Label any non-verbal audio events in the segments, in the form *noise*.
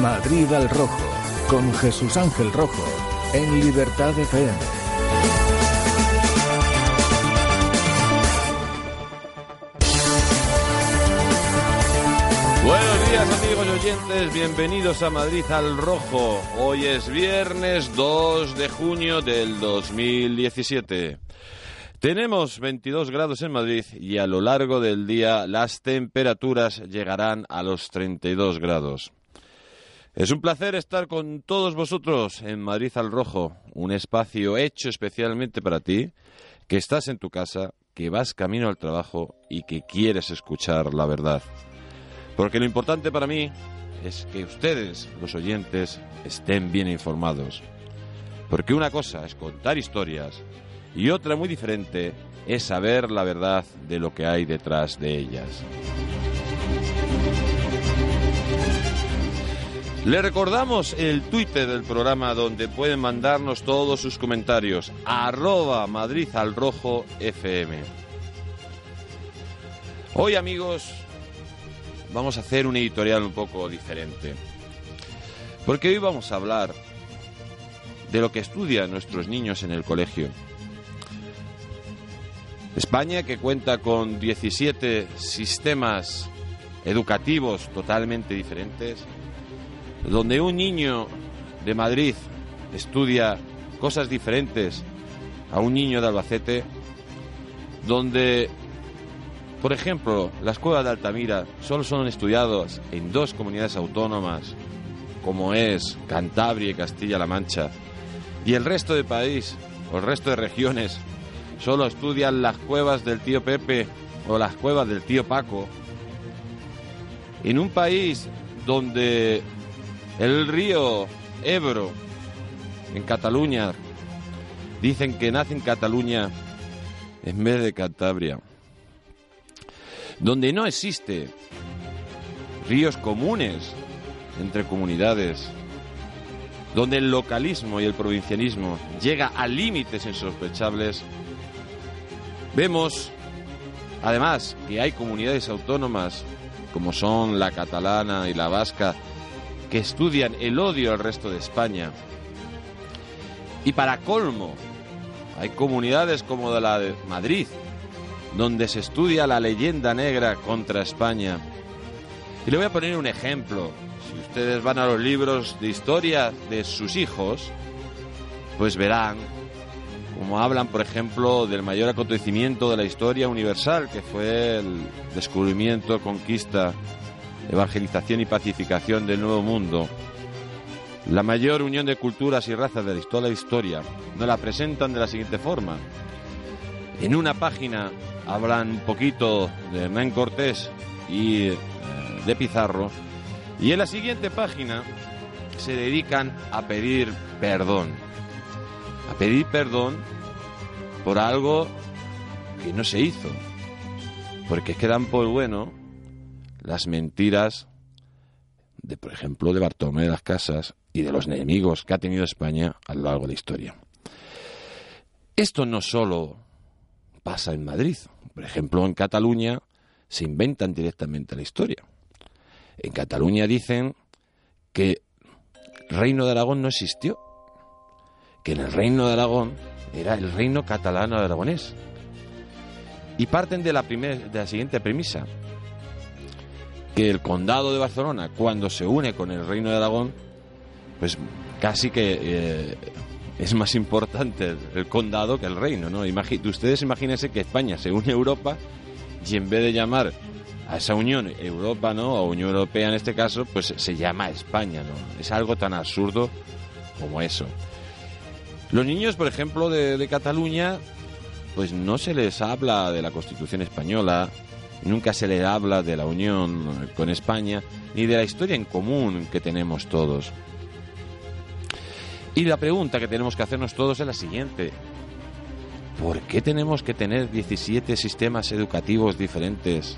Madrid al Rojo, con Jesús Ángel Rojo, en Libertad FM. Buenos días amigos oyentes, bienvenidos a Madrid al Rojo. Hoy es viernes 2 de junio del 2017. Tenemos 22 grados en Madrid y a lo largo del día las temperaturas llegarán a los 32 grados. Es un placer estar con todos vosotros en Madrid al Rojo, un espacio hecho especialmente para ti, que estás en tu casa, que vas camino al trabajo y que quieres escuchar la verdad. Porque lo importante para mí es que ustedes, los oyentes, estén bien informados. Porque una cosa es contar historias y otra muy diferente es saber la verdad de lo que hay detrás de ellas. Le recordamos el Twitter del programa donde pueden mandarnos todos sus comentarios. Arroba Madrid FM. Hoy amigos vamos a hacer un editorial un poco diferente. Porque hoy vamos a hablar de lo que estudian nuestros niños en el colegio. España, que cuenta con 17 sistemas educativos totalmente diferentes, donde un niño de Madrid estudia cosas diferentes a un niño de Albacete, donde, por ejemplo, las cuevas de Altamira solo son estudiadas en dos comunidades autónomas, como es Cantabria y Castilla-La Mancha, y el resto del país, o el resto de regiones, solo estudian las cuevas del tío Pepe o las cuevas del tío Paco. En un país donde el río Ebro, en Cataluña, dicen que nace en Cataluña en vez de Cantabria. Donde no existe ríos comunes entre comunidades. Donde el localismo y el provincialismo llega a límites insospechables. Vemos, además, que hay comunidades autónomas como son la catalana y la vasca que estudian el odio al resto de España. Y para colmo, hay comunidades como la de Madrid, donde se estudia la leyenda negra contra España. Y le voy a poner un ejemplo. Si ustedes van a los libros de historia de sus hijos, pues verán como hablan, por ejemplo, del mayor acontecimiento de la historia universal, que fue el descubrimiento, conquista evangelización y pacificación del Nuevo Mundo, la mayor unión de culturas y razas de toda la historia, nos la presentan de la siguiente forma. En una página hablan un poquito de Hernán Cortés y eh, de Pizarro, y en la siguiente página se dedican a pedir perdón. A pedir perdón por algo que no se hizo. Porque quedan por bueno las mentiras de, por ejemplo, de Bartolomé de las Casas y de los enemigos que ha tenido España a lo largo de la historia. Esto no solo pasa en Madrid. Por ejemplo, en Cataluña se inventan directamente la historia. En Cataluña dicen que el reino de Aragón no existió, que en el reino de Aragón era el reino catalano aragonés. Y parten de la, de la siguiente premisa, que el condado de Barcelona, cuando se une con el reino de Aragón, pues casi que eh, es más importante el, condado que el reino, ¿no? ustedes imagínense que España se une a Europa y en vez de llamar a esa unión Europa, ¿no? O Unión Europea en este caso, pues se llama España, ¿no? Es algo tan absurdo como eso. Los niños, por ejemplo, de, de Cataluña, pues no se les habla de la Constitución española, Nunca se le habla de la unión con España ni de la historia en común que tenemos todos. Y la pregunta que tenemos que hacernos todos es la siguiente. ¿Por qué tenemos que tener 17 sistemas educativos diferentes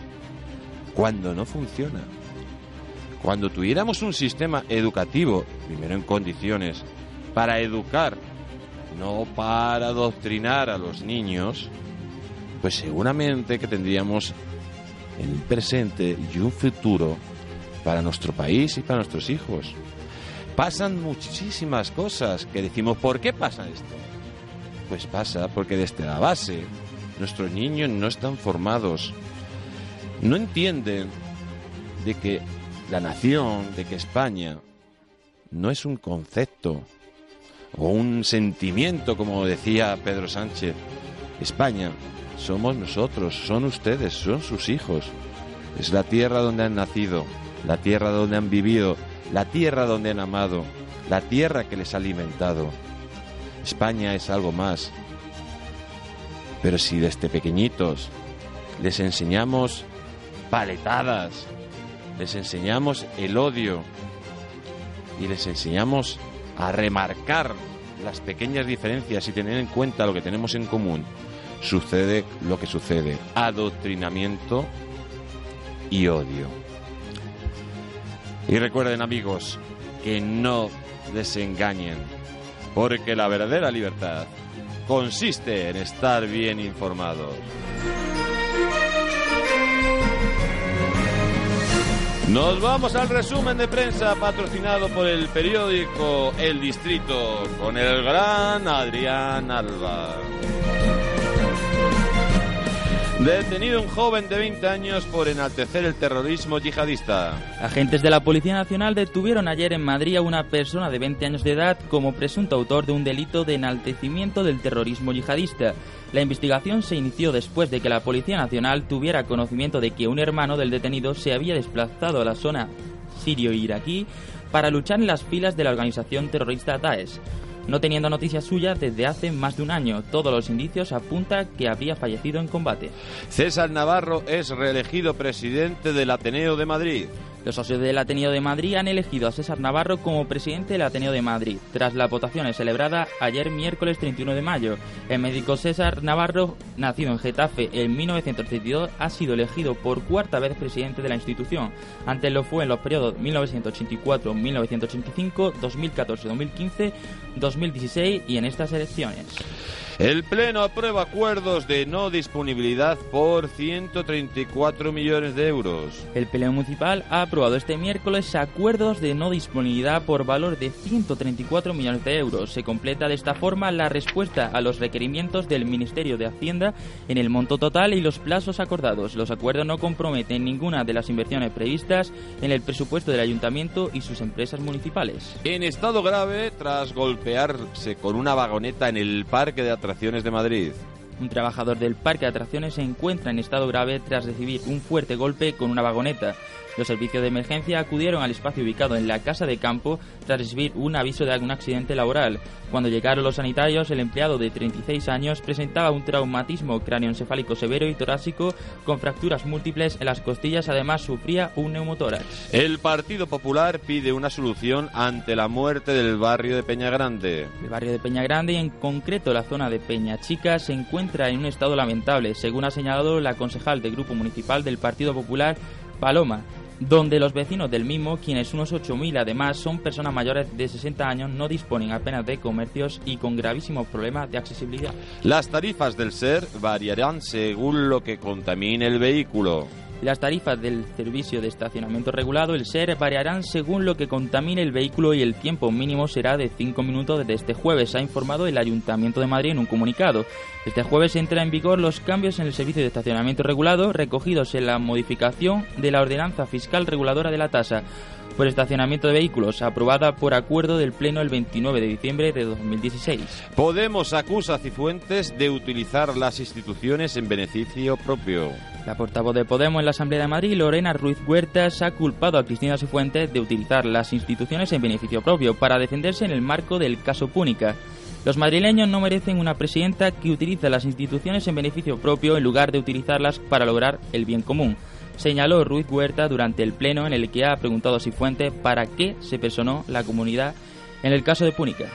cuando no funciona? Cuando tuviéramos un sistema educativo, primero en condiciones, para educar, no para adoctrinar a los niños, pues seguramente que tendríamos en un presente y un futuro para nuestro país y para nuestros hijos. Pasan muchísimas cosas que decimos, ¿por qué pasa esto? Pues pasa porque desde la base nuestros niños no están formados, no entienden de que la nación, de que España no es un concepto o un sentimiento, como decía Pedro Sánchez. España somos nosotros, son ustedes, son sus hijos. Es la tierra donde han nacido, la tierra donde han vivido, la tierra donde han amado, la tierra que les ha alimentado. España es algo más. Pero si desde pequeñitos les enseñamos paletadas, les enseñamos el odio y les enseñamos a remarcar las pequeñas diferencias y tener en cuenta lo que tenemos en común, sucede lo que sucede, adoctrinamiento y odio. Y recuerden amigos, que no desengañen, porque la verdadera libertad consiste en estar bien informados. Nos vamos al resumen de prensa patrocinado por el periódico El Distrito con el gran Adrián Alba. Detenido un joven de 20 años por enaltecer el terrorismo yihadista. Agentes de la Policía Nacional detuvieron ayer en Madrid a una persona de 20 años de edad como presunto autor de un delito de enaltecimiento del terrorismo yihadista. La investigación se inició después de que la Policía Nacional tuviera conocimiento de que un hermano del detenido se había desplazado a la zona sirio-iraquí para luchar en las filas de la organización terrorista Daesh no teniendo noticias suyas desde hace más de un año. Todos los indicios apuntan que habría fallecido en combate. César Navarro es reelegido presidente del Ateneo de Madrid. Los socios del Ateneo de Madrid han elegido a César Navarro como presidente del Ateneo de Madrid, tras la votación celebrada ayer miércoles 31 de mayo. El médico César Navarro, nacido en Getafe en 1932, ha sido elegido por cuarta vez presidente de la institución. Antes lo fue en los periodos 1984-1985, 2014-2015, 2016 y en estas elecciones. El Pleno aprueba acuerdos de no disponibilidad por 134 millones de euros. El Pleno Municipal ha aprobado este miércoles acuerdos de no disponibilidad por valor de 134 millones de euros. Se completa de esta forma la respuesta a los requerimientos del Ministerio de Hacienda en el monto total y los plazos acordados. Los acuerdos no comprometen ninguna de las inversiones previstas en el presupuesto del Ayuntamiento y sus empresas municipales. En estado grave, tras golpearse con una vagoneta en el parque de Atracciones de Madrid. Un trabajador del parque de atracciones se encuentra en estado grave tras recibir un fuerte golpe con una vagoneta. Los servicios de emergencia acudieron al espacio ubicado en la casa de campo tras recibir un aviso de algún accidente laboral. Cuando llegaron los sanitarios, el empleado de 36 años presentaba un traumatismo cráneoencefálico severo y torácico con fracturas múltiples en las costillas, además sufría un neumotórax. El Partido Popular pide una solución ante la muerte del barrio de Peña Grande. El barrio de Peña Grande y en concreto la zona de Peña Chica se encuentra en un estado lamentable, según ha señalado la concejal del Grupo Municipal del Partido Popular, Paloma donde los vecinos del mismo, quienes unos 8.000 además son personas mayores de 60 años, no disponen apenas de comercios y con gravísimos problemas de accesibilidad. Las tarifas del SER variarán según lo que contamine el vehículo. Las tarifas del servicio de estacionamiento regulado, el SER, variarán según lo que contamine el vehículo y el tiempo mínimo será de 5 minutos desde este jueves, ha informado el Ayuntamiento de Madrid en un comunicado. Este jueves entra en vigor los cambios en el servicio de estacionamiento regulado recogidos en la modificación de la ordenanza fiscal reguladora de la tasa por estacionamiento de vehículos, aprobada por acuerdo del Pleno el 29 de diciembre de 2016. Podemos acusa a Cifuentes de utilizar las instituciones en beneficio propio. La portavoz de Podemos en la Asamblea de Madrid, Lorena Ruiz Huertas, ha culpado a Cristina Cifuentes de utilizar las instituciones en beneficio propio para defenderse en el marco del caso Púnica. Los madrileños no merecen una presidenta que utilice las instituciones en beneficio propio en lugar de utilizarlas para lograr el bien común señaló Ruiz Huerta durante el pleno en el que ha preguntado a Cifuentes para qué se personó la comunidad en el caso de Púnica.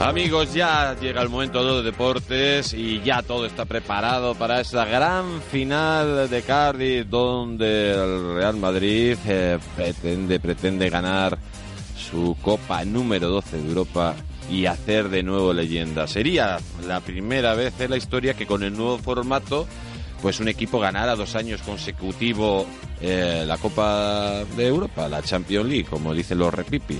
Amigos, ya llega el momento de los deportes y ya todo está preparado para esa gran final de Cardiff donde el Real Madrid eh, pretende, pretende ganar su copa número 12 de Europa y hacer de nuevo leyenda. Sería la primera vez en la historia que con el nuevo formato pues un equipo ganara dos años consecutivos eh, la Copa de Europa, la Champions League, como dicen los repipis.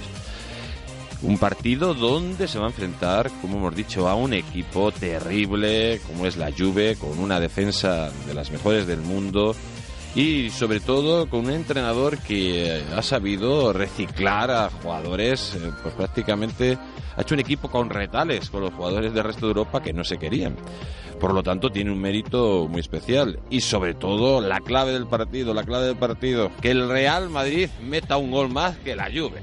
Un partido donde se va a enfrentar, como hemos dicho, a un equipo terrible como es la Juve, con una defensa de las mejores del mundo y sobre todo con un entrenador que ha sabido reciclar a jugadores, eh, pues prácticamente ha hecho un equipo con retales con los jugadores del resto de Europa que no se querían. Por lo tanto, tiene un mérito muy especial. Y sobre todo, la clave del partido, la clave del partido, que el Real Madrid meta un gol más que la Juve.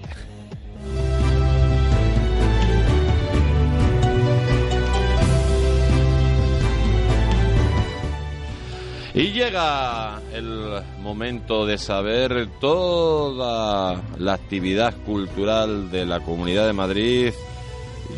Y llega el momento de saber toda la actividad cultural de la Comunidad de Madrid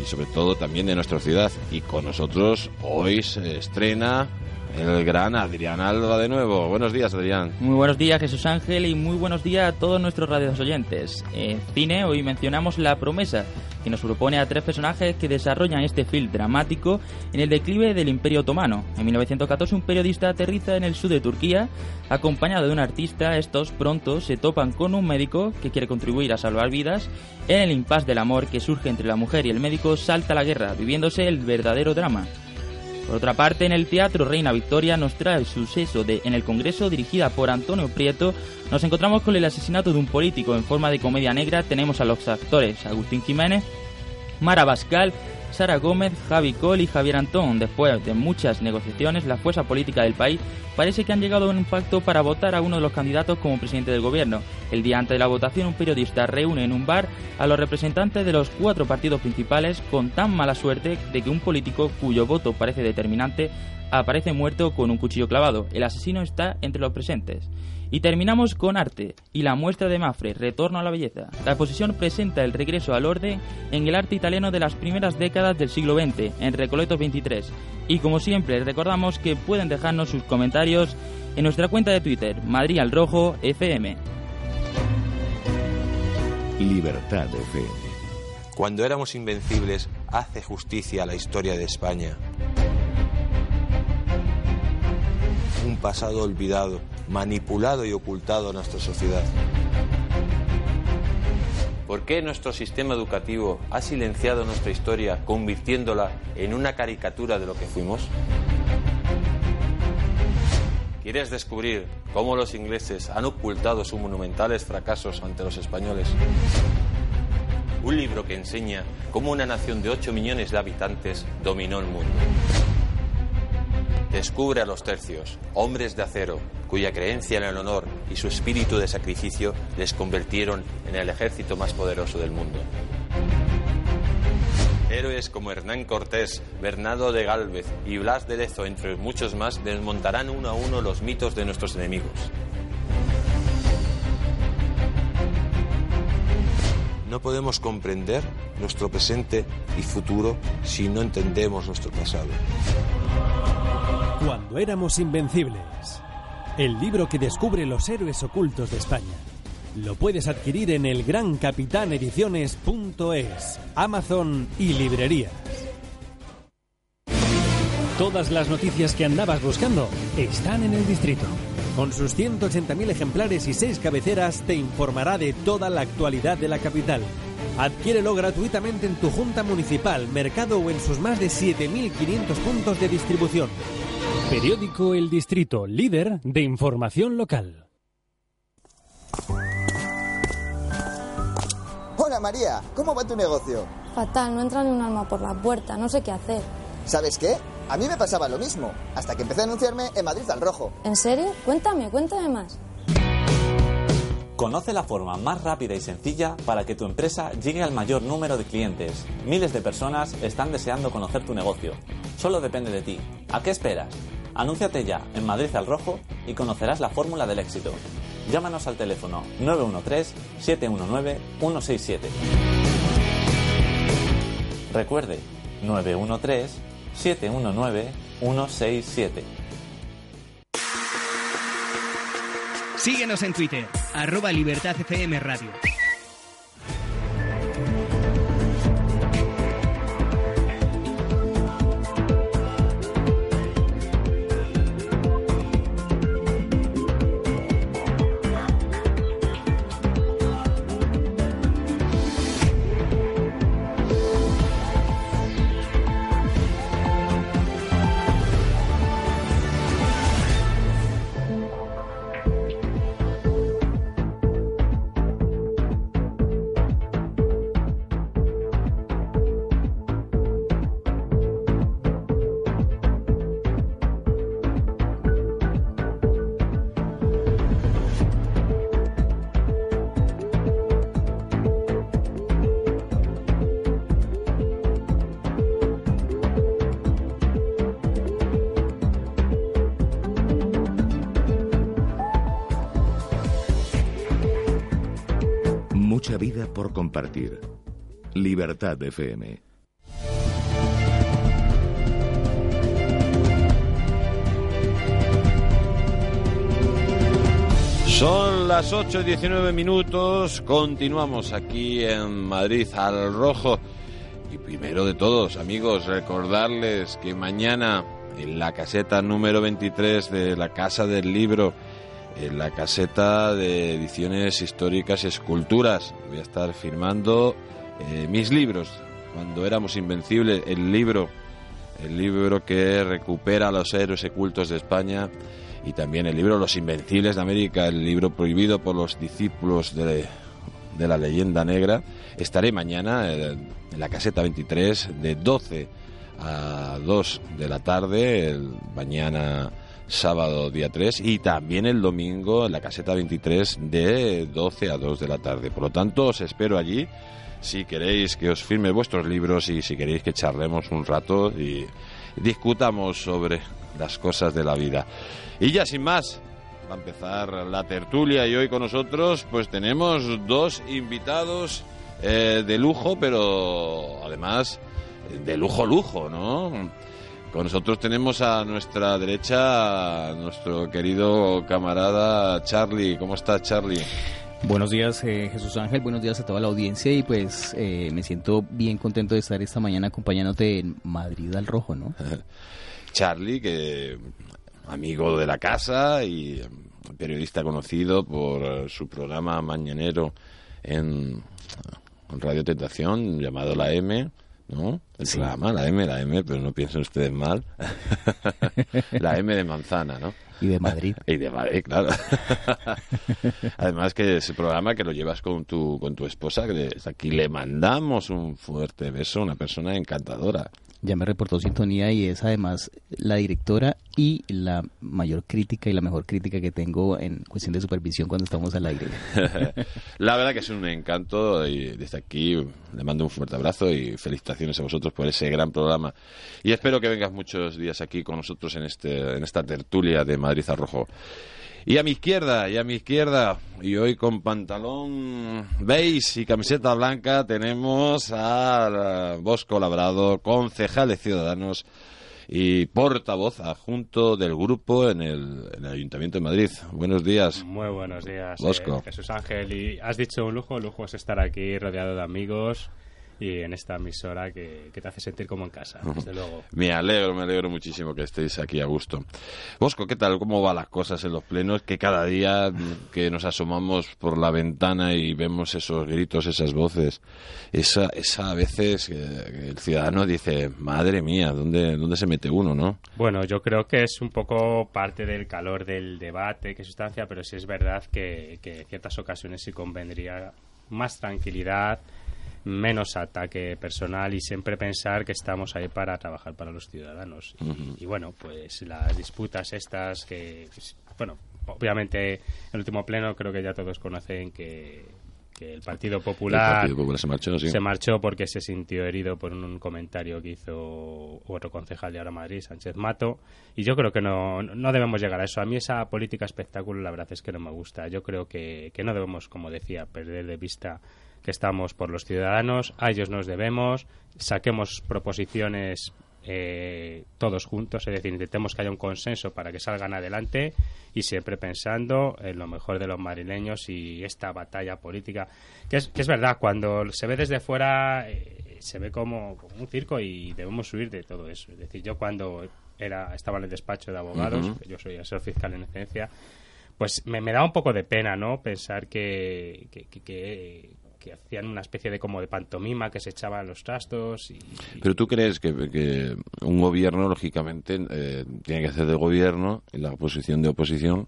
y sobre todo también de nuestra ciudad. Y con nosotros hoy se estrena el gran Adrián Alba de nuevo. Buenos días, Adrián. Muy buenos días, Jesús Ángel, y muy buenos días a todos nuestros radios oyentes. En cine, hoy mencionamos La Promesa, que nos propone a tres personajes que desarrollan este film dramático en el declive del Imperio Otomano. En 1914, un periodista aterriza en el sur de Turquía, acompañado de un artista. Estos pronto se topan con un médico que quiere contribuir a salvar vidas. En el impasse del amor que surge entre la mujer y el médico, salta la guerra, viviéndose el verdadero drama. Por otra parte, en el Teatro Reina Victoria nos trae el suceso de En el Congreso, dirigida por Antonio Prieto. Nos encontramos con el asesinato de un político en forma de comedia negra. Tenemos a los actores Agustín Jiménez, Mara Bascal, Sara Gómez, Javi Col y Javier Antón. Después de muchas negociaciones, la fuerza política del país parece que han llegado a un pacto para votar a uno de los candidatos como presidente del gobierno. El día antes de la votación, un periodista reúne en un bar a los representantes de los cuatro partidos principales con tan mala suerte de que un político cuyo voto parece determinante aparece muerto con un cuchillo clavado. El asesino está entre los presentes. Y terminamos con arte y la muestra de Mafre, Retorno a la Belleza. La exposición presenta el regreso al orden en el arte italiano de las primeras décadas del siglo XX, en Recoletos 23. Y como siempre, recordamos que pueden dejarnos sus comentarios en nuestra cuenta de Twitter, Madrid al Rojo FM. Libertad FM. Cuando éramos invencibles, hace justicia a la historia de España. Un pasado olvidado, manipulado y ocultado a nuestra sociedad. ¿Por qué nuestro sistema educativo ha silenciado nuestra historia convirtiéndola en una caricatura de lo que fuimos? ¿Quieres descubrir cómo los ingleses han ocultado sus monumentales fracasos ante los españoles? Un libro que enseña cómo una nación de 8 millones de habitantes dominó el mundo. Descubre a los tercios, hombres de acero, cuya creencia en el honor y su espíritu de sacrificio les convirtieron en el ejército más poderoso del mundo. Héroes como Hernán Cortés, Bernardo de Gálvez y Blas de Lezo, entre muchos más, desmontarán uno a uno los mitos de nuestros enemigos. No podemos comprender nuestro presente y futuro si no entendemos nuestro pasado. Cuando éramos invencibles. El libro que descubre los héroes ocultos de España. Lo puedes adquirir en el elgrancapitanediciones.es, Amazon y librerías. Todas las noticias que andabas buscando están en el distrito. Con sus 180.000 ejemplares y 6 cabeceras te informará de toda la actualidad de la capital. Adquiérelo gratuitamente en tu junta municipal, mercado o en sus más de 7.500 puntos de distribución. Periódico El Distrito, líder de información local. Hola María, ¿cómo va tu negocio? Fatal, no entra ni un alma por la puerta, no sé qué hacer. ¿Sabes qué? A mí me pasaba lo mismo, hasta que empecé a anunciarme en Madrid al Rojo. ¿En serio? Cuéntame, cuéntame más. Conoce la forma más rápida y sencilla para que tu empresa llegue al mayor número de clientes. Miles de personas están deseando conocer tu negocio. Solo depende de ti. ¿A qué esperas? Anúnciate ya en Madrid al Rojo y conocerás la fórmula del éxito. Llámanos al teléfono 913-719-167. Recuerde, 913-719-167. Síguenos en Twitter, arroba Libertad FM Radio. Libertad FM. Son las 8 y 19 minutos, continuamos aquí en Madrid al rojo. Y primero de todos, amigos, recordarles que mañana en la caseta número 23 de la Casa del Libro, en la caseta de ediciones históricas y esculturas, voy a estar firmando eh, mis libros. Cuando éramos invencibles, el libro, el libro que recupera a los héroes ocultos de España y también el libro Los Invencibles de América, el libro prohibido por los discípulos de, de la leyenda negra. Estaré mañana en la caseta 23 de 12 a 2 de la tarde, el mañana sábado día 3 y también el domingo en la caseta 23 de 12 a 2 de la tarde. Por lo tanto, os espero allí si queréis que os firme vuestros libros y si queréis que charlemos un rato y discutamos sobre las cosas de la vida. Y ya sin más, va a empezar la tertulia y hoy con nosotros pues tenemos dos invitados eh, de lujo, pero además de lujo lujo, ¿no? Con nosotros tenemos a nuestra derecha a nuestro querido camarada Charlie. ¿Cómo está Charlie? Buenos días eh, Jesús Ángel, buenos días a toda la audiencia y pues eh, me siento bien contento de estar esta mañana acompañándote en Madrid al Rojo, ¿no? *laughs* Charlie, que amigo de la casa y periodista conocido por su programa mañanero en Radio Tentación llamado La M, ¿no? El programa, La M, La M, pero no piensen ustedes mal. *laughs* la M de manzana, ¿no? Y de Madrid. *laughs* y de Madrid, claro. *laughs* Además que ese programa que lo llevas con tu, con tu esposa, que desde aquí le mandamos un fuerte beso, una persona encantadora. Ya me reportó sintonía y es además la directora y la mayor crítica y la mejor crítica que tengo en cuestión de supervisión cuando estamos al aire. *laughs* la verdad que es un encanto y desde aquí le mando un fuerte abrazo y felicitaciones a vosotros por ese gran programa. Y espero que vengas muchos días aquí con nosotros en, este, en esta tertulia de Madrid Arrojo. Y a mi izquierda, y a mi izquierda, y hoy con pantalón beige y camiseta blanca, tenemos a Bosco Labrado, concejal de Ciudadanos y portavoz adjunto del grupo en el, Ayuntamiento de Madrid. Buenos días. Muy buenos días, Bosco. Eh, Jesús Ángel. Y has dicho un lujo, lujo es estar aquí rodeado de amigos y en esta emisora que, te hace sentir como en casa, desde luego. Me alegro, me alegro muchísimo que estéis aquí a gusto. Bosco, ¿qué tal? ¿Cómo van las cosas en los plenos? Que cada día que nos asomamos por la ventana y vemos esos gritos, esas voces, esa, esa a veces el ciudadano dice, madre mía, ¿dónde, ¿dónde se mete uno, no? Bueno, yo creo que es un poco parte del calor del debate, que sustancia, pero sí es verdad que, que en ciertas ocasiones sí convendría más tranquilidad, menos ataque personal y siempre pensar que estamos ahí para trabajar para los ciudadanos. y, bueno, pues las disputas estas que, bueno, obviamente el último pleno creo que ya todos conocen que, el Partido Popular, se, marchó, porque se sintió herido por un comentario que hizo otro concejal de ahora Madrid, Sánchez Mato, y yo creo que no, no debemos llegar a eso. A mí esa política espectáculo la verdad es que no me gusta. Yo creo que, que no debemos, como decía, perder de vista que estamos por los ciudadanos, a ellos nos debemos, saquemos proposiciones eh, todos juntos, es decir, intentemos que haya un consenso para que salgan adelante y siempre pensando en lo mejor de los marileños y esta batalla política, que es, que es verdad, cuando se ve desde fuera eh, se ve como, un circo y debemos huir de todo eso. Es decir, yo cuando era estaba en el despacho de abogados, yo soy asesor fiscal en esencia, pues me, me da un poco de pena, ¿no? Pensar que, que, que, que hacían una especie de como de pantomima que se echaban los trastos. Y, Pero tú crees que, un gobierno, lógicamente, eh, tiene que hacer de gobierno en la posición de oposición.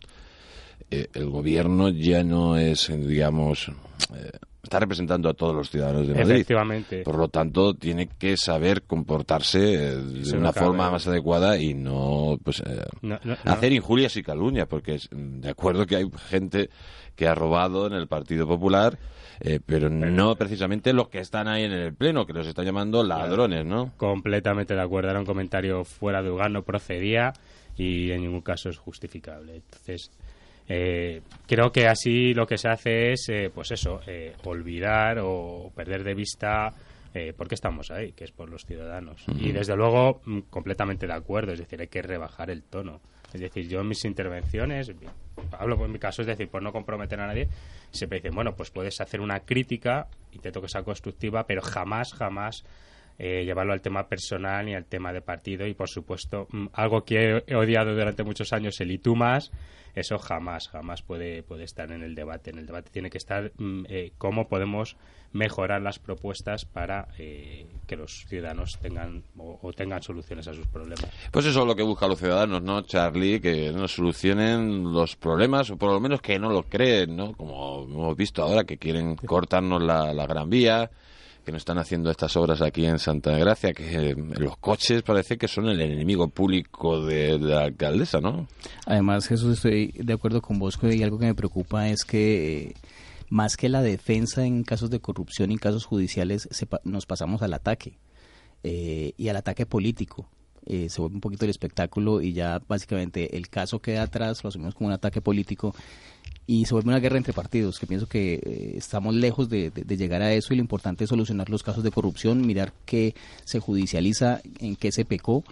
Eh, el gobierno ya no es, digamos, eh, está representando a todos los ciudadanos de Madrid. Efectivamente. Por lo tanto, tiene que saber comportarse de una forma más adecuada y no, pues, hacer injurias y calumnias, porque de acuerdo que hay gente que ha robado en el Partido Popular eh, pero no precisamente los que están ahí en el pleno, que los están llamando ladrones, ¿no? Completamente de acuerdo, era un comentario fuera de lugar, no procedía y en ningún caso es justificable. Entonces, Eh, creo que así lo que se hace es, eh, pues eso, eh, olvidar o perder de vista eh, por qué estamos ahí, que es por los ciudadanos. Y desde luego, mm, completamente de acuerdo, es decir, hay que rebajar el tono. Es decir, yo en mis intervenciones, hablo por mi caso, es decir, por no comprometer a nadie, siempre dicen, bueno, pues puedes hacer una crítica, intento que sea constructiva, pero jamás, jamás eh, llevarlo al tema personal ni al tema de partido y por supuesto mm, algo que he odiado durante muchos años el y tú más eso jamás jamás puede puede estar en el debate en el debate tiene que estar mm, eh, cómo podemos mejorar las propuestas para eh, que los ciudadanos tengan o, o tengan soluciones a sus problemas Pues eso es lo que buscan los ciudadanos, ¿no, Charlie? Que nos solucionen los problemas, o por lo menos que no lo creen, ¿no? Como hemos visto ahora, que quieren cortarnos la, la Gran Vía, que nos están haciendo estas obras aquí en Santa Gracia, que eh, los coches parece que son el enemigo público de, la alcaldesa, ¿no? Además, Jesús, estoy de acuerdo con vos y algo que me preocupa es que eh, más que la defensa en casos de corrupción y casos judiciales, pa- nos pasamos al ataque eh, y al ataque político. Eh, se vuelve un poquito el espectáculo y ya básicamente el caso queda atrás, lo asumimos como un ataque político y se vuelve una guerra entre partidos, que pienso que eh, estamos lejos de, llegar a eso y lo importante es solucionar los casos de corrupción, mirar qué se judicializa, en qué se pecó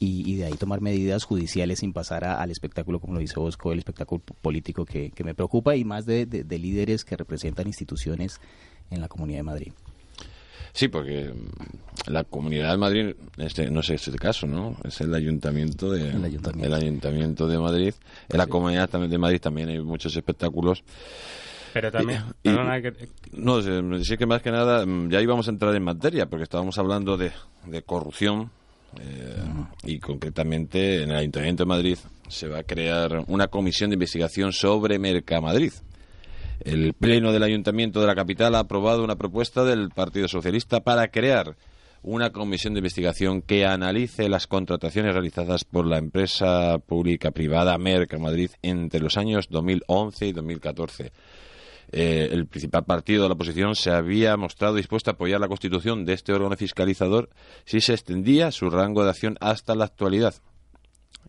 y, de ahí tomar medidas judiciales sin pasar a- al espectáculo, como lo dice Bosco, el espectáculo político que, me preocupa y más de líderes que representan instituciones en la Comunidad de Madrid. Sí, porque mm, la Comunidad de Madrid, este, no sé, es el caso, ¿no? Es el ayuntamiento de, El ayuntamiento. el ayuntamiento de Madrid. En la Comunidad también de Madrid también hay muchos espectáculos. pero también Y- y- que- No, sé, sí que más que nada mm, ya íbamos a entrar en materia, porque estábamos hablando de, de corrupción eh, y concretamente en el Ayuntamiento de Madrid se va a crear una comisión de investigación sobre Mercamadrid. El Pleno del Ayuntamiento de la capital ha aprobado una propuesta del Partido Socialista para crear una comisión de investigación que analice las contrataciones realizadas por la empresa pública privada Mercamadrid entre los años 2011 y 2014 eh, el principal partido de la oposición se había mostrado dispuesto a apoyar la constitución de este órgano fiscalizador si se extendía su rango de acción hasta la actualidad.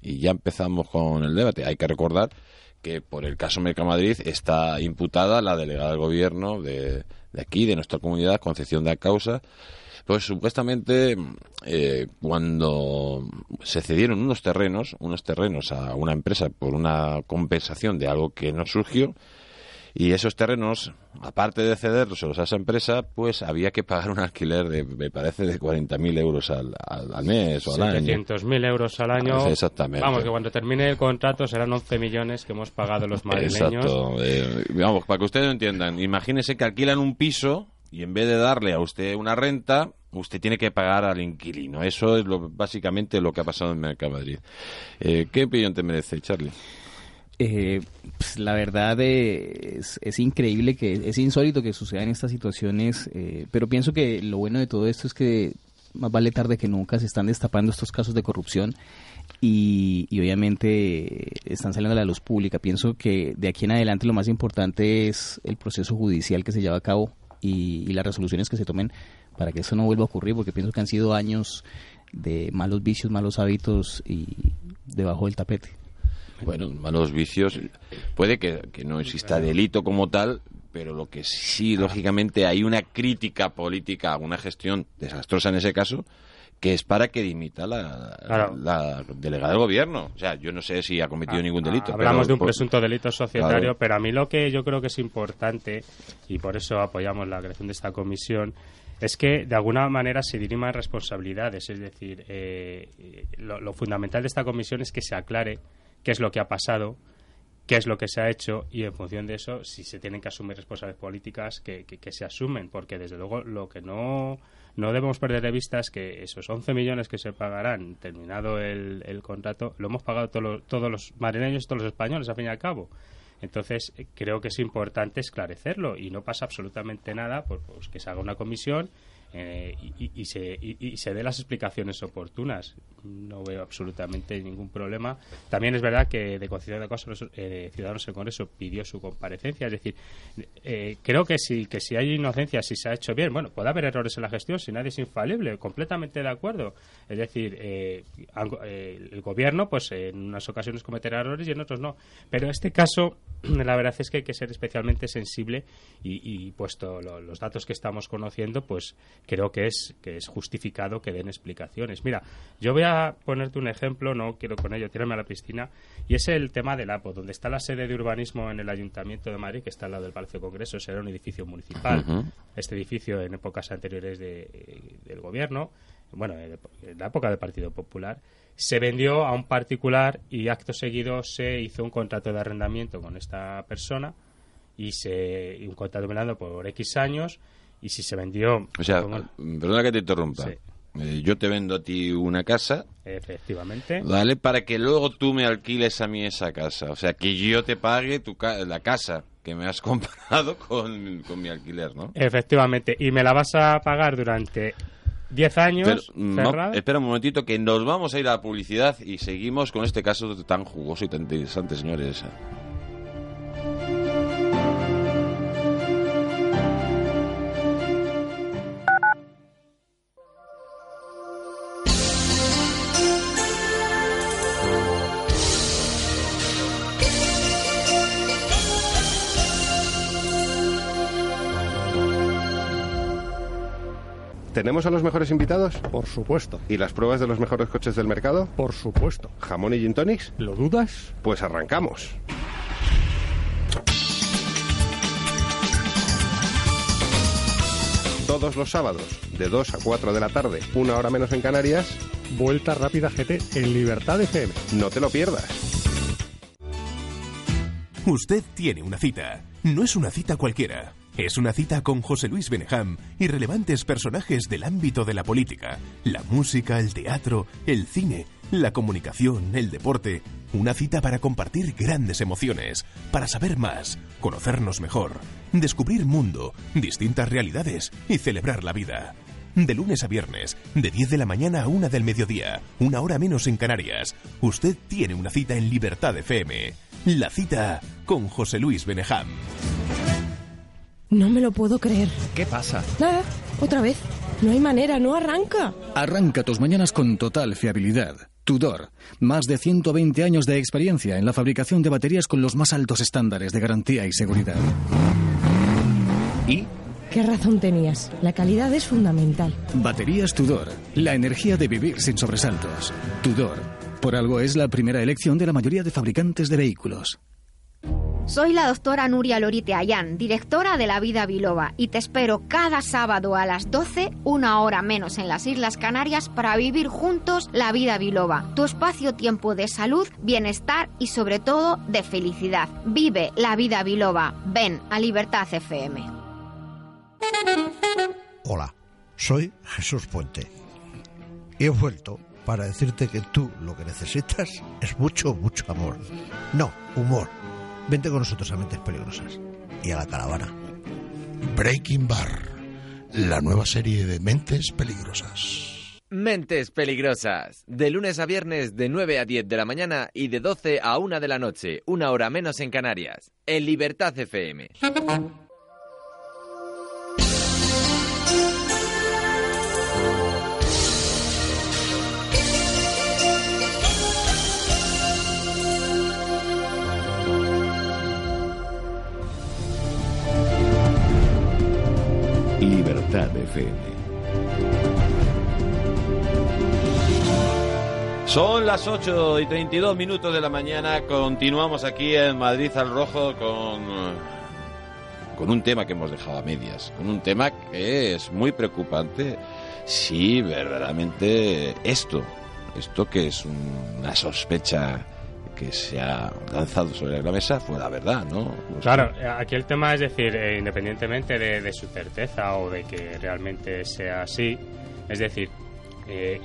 Y ya empezamos con el debate. Hay que recordar que por el caso Mercamadrid está imputada la delegada del gobierno de, de aquí, de nuestra comunidad, Concepción de Causa. Pues supuestamente eh, cuando se cedieron unos terrenos, unos terrenos a una empresa por una compensación de algo que no surgió, y esos terrenos, aparte de cederlos a esa empresa, pues había que pagar un alquiler de, me parece, de 40.000 euros al, al, mes o al año. 700.000 euros al año. Exactamente. Vamos, que cuando termine el contrato serán 11 millones que hemos pagado los madrileños. Exacto. Eh, vamos, para que ustedes lo entiendan, imagínese que alquilan un piso y en vez de darle a usted una renta, usted tiene que pagar al inquilino. Eso es lo, básicamente lo que ha pasado en Mercamadrid. Eh, ¿Qué opinión te merece, Charlie? Eh, pues, la verdad es, es increíble que es insólito que sucedan estas situaciones, eh, pero pienso que lo bueno de todo esto es que más vale tarde que nunca se están destapando estos casos de corrupción y, y obviamente están saliendo a la luz pública. Pienso que de aquí en adelante lo más importante es el proceso judicial que se lleva a cabo y, y las resoluciones que se tomen para que eso no vuelva a ocurrir, porque pienso que han sido años de malos vicios, malos hábitos y debajo del tapete. Bueno, malos vicios. Puede que, que no exista delito como tal, pero lo que sí, lógicamente, hay una crítica política a una gestión desastrosa en ese caso, que es para que dimita la, Claro. la delegada del gobierno. O sea, yo no sé si ha cometido ningún delito. Hablamos pero de un por- presunto delito societario, Claro. pero a mí lo que yo creo que es importante, y por eso apoyamos la creación de esta comisión, es que de alguna manera se diriman responsabilidades. Es decir, eh, lo, lo fundamental de esta comisión es que se aclare qué es lo que ha pasado, qué es lo que se ha hecho y en función de eso, si se tienen que asumir responsabilidades políticas, que, que- se asumen, porque desde luego lo que no, no debemos perder de vista es que esos 11 millones que se pagarán terminado el, el contrato, lo hemos pagado todos los- todos los marineños todos los españoles, al fin y al cabo. Entonces, creo que es importante esclarecerlo y no pasa absolutamente nada, pues, pues que se haga una comisión eh, y, y, se, y, se dé las explicaciones oportunas. No veo absolutamente ningún problema. También es verdad que de conciencia de cosas eh, Ciudadanos en el Congreso pidió su comparecencia. Es decir, eh, creo que si, que si hay inocencia, si se ha hecho bien, bueno, puede haber errores en la gestión, si nadie es infalible, completamente de acuerdo. Es decir, eh, eh, el gobierno, pues en unas ocasiones cometerá errores y en otros no. Pero en este caso, *clears throat* la verdad es que hay que ser especialmente sensible y, puesto lo- los datos que estamos conociendo, pues creo que es, que es justificado que den explicaciones. Mira, yo voy a ponerte un ejemplo, no quiero con ello tirarme a la piscina, y es el tema del APO, donde está la sede de urbanismo en el Ayuntamiento de Madrid, que está al lado del Palacio de Congresos, era un edificio municipal. Este edificio en épocas anteriores de- del gobierno, bueno, en la época del Partido Popular, se vendió a un particular y acto seguido se hizo un contrato de arrendamiento con esta persona y se y un contrato velando por X años y si se vendió O sea, perdona que te interrumpa. Sí. Eh, yo te vendo a ti una casa, efectivamente ¿vale? Para que luego tú me alquiles a mí esa casa. O sea, que yo te pague tu ca- la casa que me has *laughs* comprado con, con mi alquiler, ¿no? efectivamente y me la vas a pagar durante 10 años Pero, no, cerrada. espera un momentito, que nos vamos a ir a la publicidad y seguimos con este caso tan jugoso y tan interesante, señores. ¿Tenemos a los mejores invitados? Por supuesto. ¿Y las pruebas de los mejores coches del mercado? Por supuesto. ¿Jamón y gin tonics? ¿Lo dudas? Pues arrancamos. Todos los sábados, de 2 a 4 de la tarde, una hora menos en Canarias, Vuelta Rápida GT en Libertad FM. No te lo pierdas. Usted tiene una cita. No es una cita cualquiera. Es una cita con José Luis Benejam y relevantes personajes del ámbito de la política, la música, el teatro, el cine, la comunicación, el deporte. Una cita para compartir grandes emociones, para saber más, conocernos mejor, descubrir mundo, distintas realidades y celebrar la vida. De lunes a viernes, de 10 de la mañana a 1 del mediodía, una hora menos en Canarias, usted tiene una cita en Libertad FM. La cita con José Luis Benejam. No me lo puedo creer. ¿Qué pasa? Nada, otra vez. No hay manera, no arranca. Arranca tus mañanas con total fiabilidad. Tudor, más de 120 años de experiencia en la fabricación de baterías con los más altos estándares de garantía y seguridad. ¿Y? Qué razón tenías. La calidad es fundamental. Baterías Tudor, la energía de vivir sin sobresaltos. Tudor, por algo es la primera elección de la mayoría de fabricantes de vehículos. Soy la doctora Nuria Lorite Ayán, directora de La Vida Biloba, y te espero cada sábado a las 12, una hora menos en las Islas Canarias, para vivir juntos La Vida Biloba, tu espacio-tiempo de salud, bienestar y sobre todo de felicidad. Vive La Vida Biloba. Ven a Libertad FM. Hola, soy Jesús Puente. Y he vuelto para decirte que tú lo que necesitas es mucho, mucho amor. No, humor. Vente con nosotros a Mentes Peligrosas y a la caravana. Breaking Bar, la nueva serie de mentes peligrosas. Mentes peligrosas. De lunes a viernes de 9 a 10 de la mañana y de 12 a 1 de la noche, una hora menos en Canarias. En Libertad FM. Libertad. Son las 8 y 32 minutos de la mañana. Continuamos aquí en Madrid al Rojo con, con un tema que hemos dejado a medias. Con un tema que es muy preocupante si verdaderamente esto, esto que es una sospecha que se ha lanzado sobre la mesa, fue la verdad, ¿no? Claro, eh, aquí el tema es decir, eh, independientemente de, de su certeza o de que realmente sea así, es decir, eh,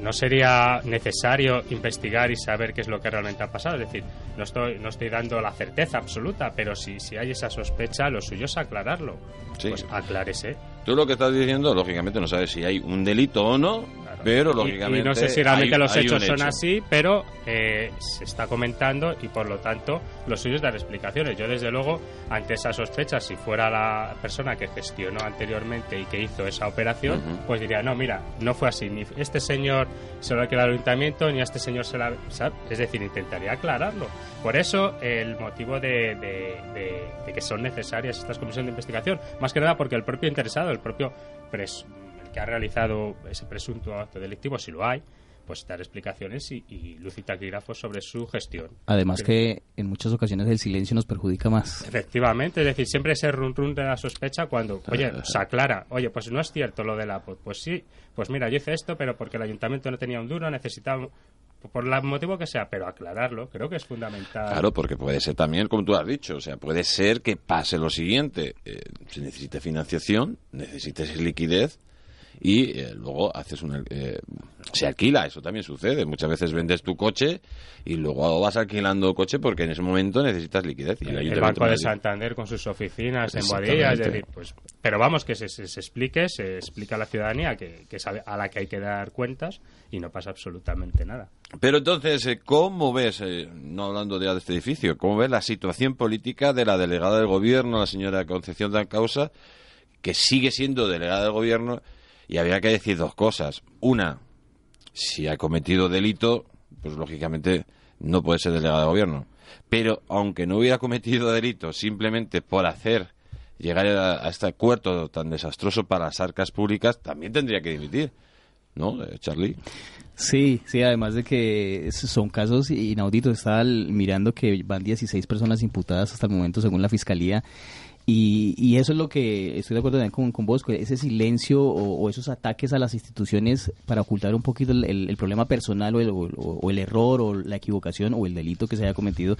no sería necesario investigar y saber qué es lo que realmente ha pasado. Es decir, no estoy, no estoy dando la certeza absoluta, pero si, si hay esa sospecha, lo suyo es aclararlo. Pues aclárese. Tú lo que estás diciendo, lógicamente, no sabes si hay un delito o no, pero lógicamente. Y, no sé si realmente los hechos son así, pero eh, se está comentando y por lo tanto lo suyo es dar explicaciones. Yo, desde luego, ante esa sospecha, si fuera la persona que gestionó anteriormente y que hizo esa operación, pues diría, no, mira, no fue así. Ni este señor se lo ha quedado al ayuntamiento, ni a este señor se la. Es decir, intentaría aclararlo. Por eso, el motivo de, de que son necesarias estas comisiones de investigación, más que nada porque el propio interesado, el propio pres el que ha realizado ese presunto acto delictivo, si lo hay, pues dar explicaciones y, y luz sobre su gestión. Además que en muchas ocasiones el silencio nos perjudica más. Efectivamente, es decir, siempre ese run run de la sospecha cuando, oye, se aclara, oye, pues no es cierto lo de la pues sí, pues mira, yo hice esto, pero porque el ayuntamiento no tenía un duro, necesitaba por el motivo que sea, pero aclararlo creo que es fundamental. Claro, porque puede ser también, como tú has dicho, o sea, puede ser que pase lo siguiente, eh, se necesite financiación, necesites liquidez, y eh, luego haces una eh, se alquila eso también sucede. Muchas veces vendes tu coche y luego vas alquilando coche porque en ese momento necesitas liquidez y el, banco de Santander con sus oficinas en Boadilla es decir pues pero vamos que se, se, explique se explica a la ciudadanía que, que sabe a la que hay que dar cuentas y no pasa absolutamente nada. Pero entonces eh, cómo ves no hablando ya de este edificio cómo ves la situación política de la delegada del gobierno la señora Concepción de Causa que sigue siendo delegada del gobierno y había que decir dos cosas. Una, si ha cometido delito, pues lógicamente no puede ser delegado de gobierno. Pero aunque no hubiera cometido delito simplemente por hacer llegar a, este acuerdo tan desastroso para las arcas públicas, también tendría que dimitir. ¿No, eh, Charlie? Sí, sí, además de que son casos inauditos. Estaba mirando que van 16 personas imputadas hasta el momento según la Fiscalía y, y, eso es lo que estoy de acuerdo también con, con vos, ese silencio o, esos ataques a las instituciones para ocultar un poquito el, problema personal o el, o, el, error o la equivocación o el delito que se haya cometido,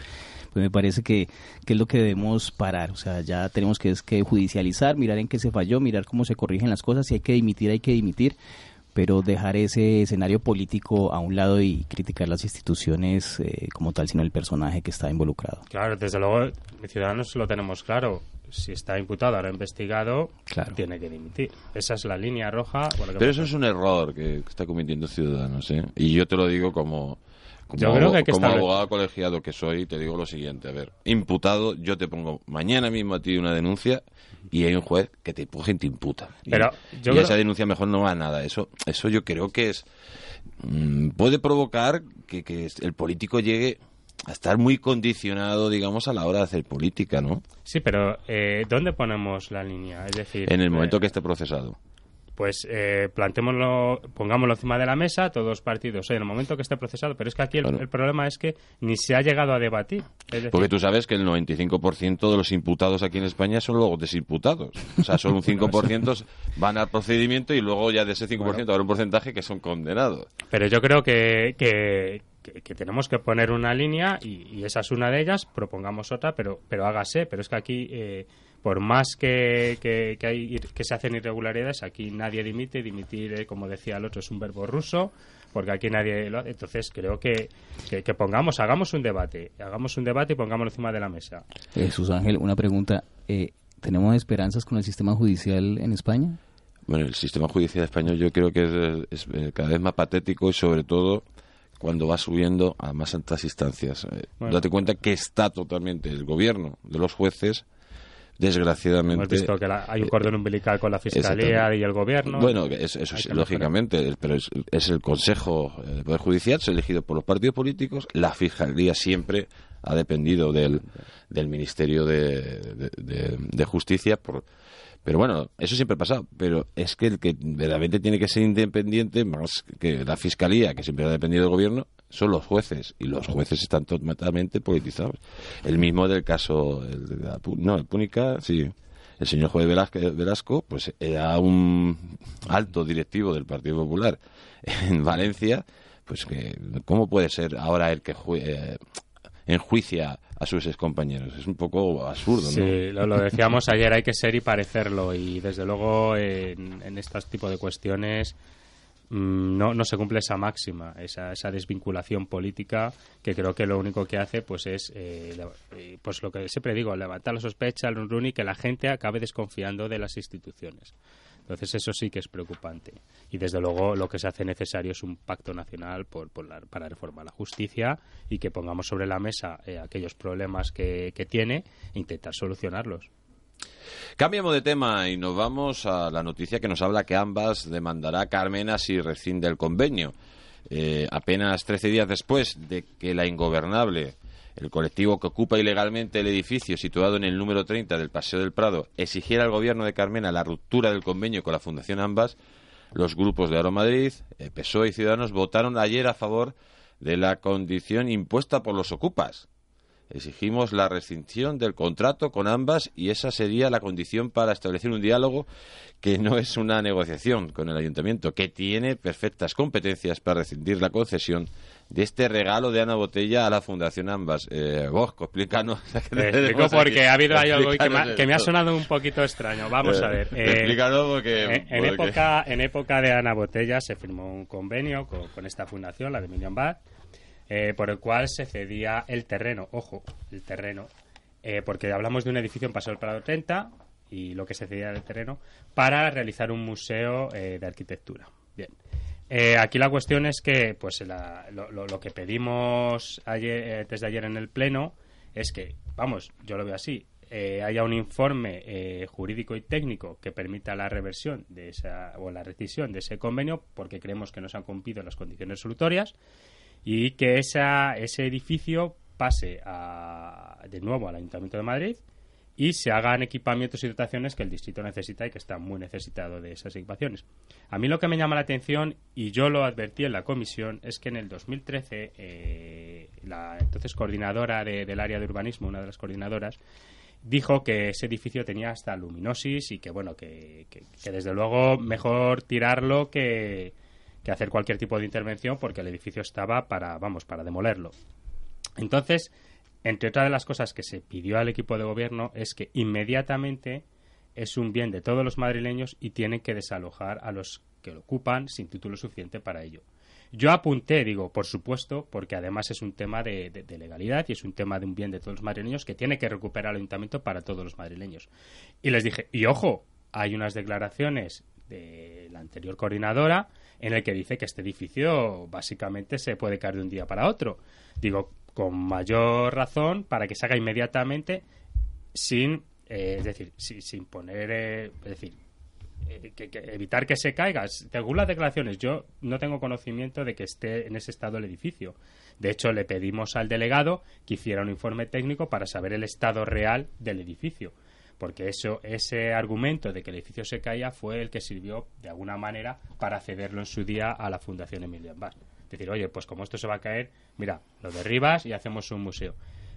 pues me parece que, que es lo que debemos parar. O sea, ya tenemos que, es que judicializar, mirar en qué se falló, mirar cómo se corrigen las cosas, si hay que dimitir, hay que dimitir pero dejar ese escenario político a un lado y criticar las instituciones eh, como tal, sino el personaje que está involucrado. Claro, desde luego, Ciudadanos lo tenemos claro si está imputado, ahora investigado, tiene que dimitir. Esa es la línea roja. Pero eso es un error que está cometiendo Ciudadanos, ¿eh? Y yo te lo digo como, como, abogado colegiado que soy, te digo lo siguiente, a ver, imputado, yo te pongo mañana mismo a ti una denuncia y hay un juez que te y te imputa. Pero y, esa denuncia mejor no va a nada. Eso, eso yo creo que es mm, puede provocar que, que el político llegue a estar muy condicionado, digamos, a la hora de hacer política, ¿no? Sí, pero eh, ¿dónde ponemos la línea? Es decir, en el momento eh, que esté procesado. Pues eh, plantémoslo, pongámoslo encima de la mesa, todos los partidos, en el momento que esté procesado, pero es que aquí el, problema es que ni se ha llegado a debatir. Porque tú sabes que el 95% de los imputados aquí en España son luego desimputados. O sea, solo un *laughs* 5% van al procedimiento y luego ya de ese 5% habrá un porcentaje que son condenados. Pero yo creo que, que que, tenemos que poner una línea y, esa es una de ellas, propongamos otra, pero, pero hágase. Pero es que aquí, eh, por más que, que, hay, que se hacen irregularidades, aquí nadie dimite. Dimitir, eh, como decía el otro, es un verbo ruso, porque aquí nadie lo hace. Entonces creo que, que, pongamos, hagamos un debate, hagamos un debate y pongámoslo encima de la mesa. Jesús Ángel, una pregunta. Eh, ¿Tenemos esperanzas con el sistema judicial en España? Bueno, el sistema judicial español yo creo que es cada vez más patético y sobre todo cuando va subiendo a más altas instancias. Eh, date cuenta que está totalmente el gobierno de los jueces desgraciadamente. Hemos visto que hay un cordón umbilical con la fiscalía y el gobierno. Bueno, eso, es, lógicamente, pero es, el Consejo del Poder Judicial, es elegido por los partidos políticos. La fiscalía siempre ha dependido del, del Ministerio de, de Justicia por pero bueno, eso siempre ha pasado. Pero es que el que verdaderamente tiene que ser independiente, más que la fiscalía, que siempre ha dependido del gobierno, son los jueces. Y los jueces están totalmente politizados. El mismo del caso, el de la, no, el Púnica, sí. El señor juez Velasco, pues era un alto directivo del Partido Popular *laughs* en Valencia. Pues que, ¿cómo puede ser ahora el que eh, enjuicia a sus compañeros. Es un poco absurdo, ¿no? Sí, lo, decíamos ayer, hay que ser y parecerlo. Y desde luego en, en estos tipos de cuestiones no, no se cumple esa máxima, esa, esa desvinculación política que creo que lo único que hace pues es eh, eh, pues lo que siempre digo, levantar la sospecha, el run y que la gente acabe desconfiando de las instituciones. Entonces eso sí que es preocupante. Y desde luego lo que se hace necesario es un pacto nacional por, para reformar la justicia y que pongamos sobre la mesa eh, aquellos problemas que tiene e intentar solucionarlos. Cambiamos de tema y nos vamos a la noticia que nos habla que ambas demandará Carmena si rescinde el convenio. Eh, apenas 13 días después de que la ingobernable, el colectivo que ocupa ilegalmente el edificio situado en el número 30 del Paseo del Prado, exigiera al gobierno de Carmena la ruptura del convenio con la Fundación Ambas, los grupos de Aro Madrid, eh, PSOE y Ciudadanos votaron ayer a favor de la condición impuesta por los ocupas exigimos la rescisión del contrato con ambas y esa sería la condición para establecer un diálogo que no es una negociación con el ayuntamiento, que tiene perfectas competencias para rescindir la concesión de este regalo de Ana Botella a la Fundación Ambas. Eh, Bosco, explícanos. *laughs* explico porque ha habido algo que me, ha, sonado un poquito extraño. Vamos a ver. Eh, explícanos porque... En, época, en época de Ana Botella se firmó un convenio con, con esta fundación, la de Million Bad, eh, por el cual se cedía el terreno, ojo, el terreno, eh, porque hablamos de un edificio en Paso del Prado 30 y lo que se cedía del terreno para realizar un museo eh, de arquitectura. Bien. aquí la cuestión es que pues lo, que pedimos ayer, desde ayer en el Pleno es que, vamos, yo lo veo así, haya un informe jurídico y técnico que permita la reversión de esa o la rescisión de ese convenio porque creemos que no se han cumplido las condiciones solutorias y que esa, ese edificio pase a, de nuevo al Ayuntamiento de Madrid y se hagan equipamientos y dotaciones que el distrito necesita y que está muy necesitado de esas equipaciones. A mí lo que me llama la atención, y yo lo advertí en la comisión, es que en el 2013 eh, la entonces coordinadora del área de urbanismo, una de las coordinadoras, dijo que ese edificio tenía hasta luminosis y que, bueno, que desde luego mejor tirarlo que, que hacer cualquier tipo de intervención porque el edificio estaba para, vamos, para demolerlo. Entonces, entre otras de las cosas que se pidió al equipo de gobierno es que inmediatamente es un bien de todos los madrileños y tienen que desalojar a los que lo ocupan sin título suficiente para ello. Yo apunté, digo, por supuesto, porque además es un tema de, de, legalidad y es un tema de un bien de todos los madrileños que tiene que recuperar el ayuntamiento para todos los madrileños. Y les dije, y ojo, hay unas declaraciones de la anterior coordinadora en el que dice que este edificio básicamente se puede caer de un día para otro. Digo, con mayor razón para que se haga inmediatamente sin, eh, es decir, sin poner, eh, es decir, eh, que, evitar que se caiga. Según las declaraciones, yo no tengo conocimiento de que esté en ese estado el edificio. De hecho, le pedimos al delegado que hiciera un informe técnico para saber el estado real del edificio porque eso, ese argumento de que el edificio se caía fue el que sirvió de alguna manera para cederlo en su día a la Fundación Emilian Bar. Decir, oye, pues como esto se va a caer, mira, lo derribas y hacemos un museo.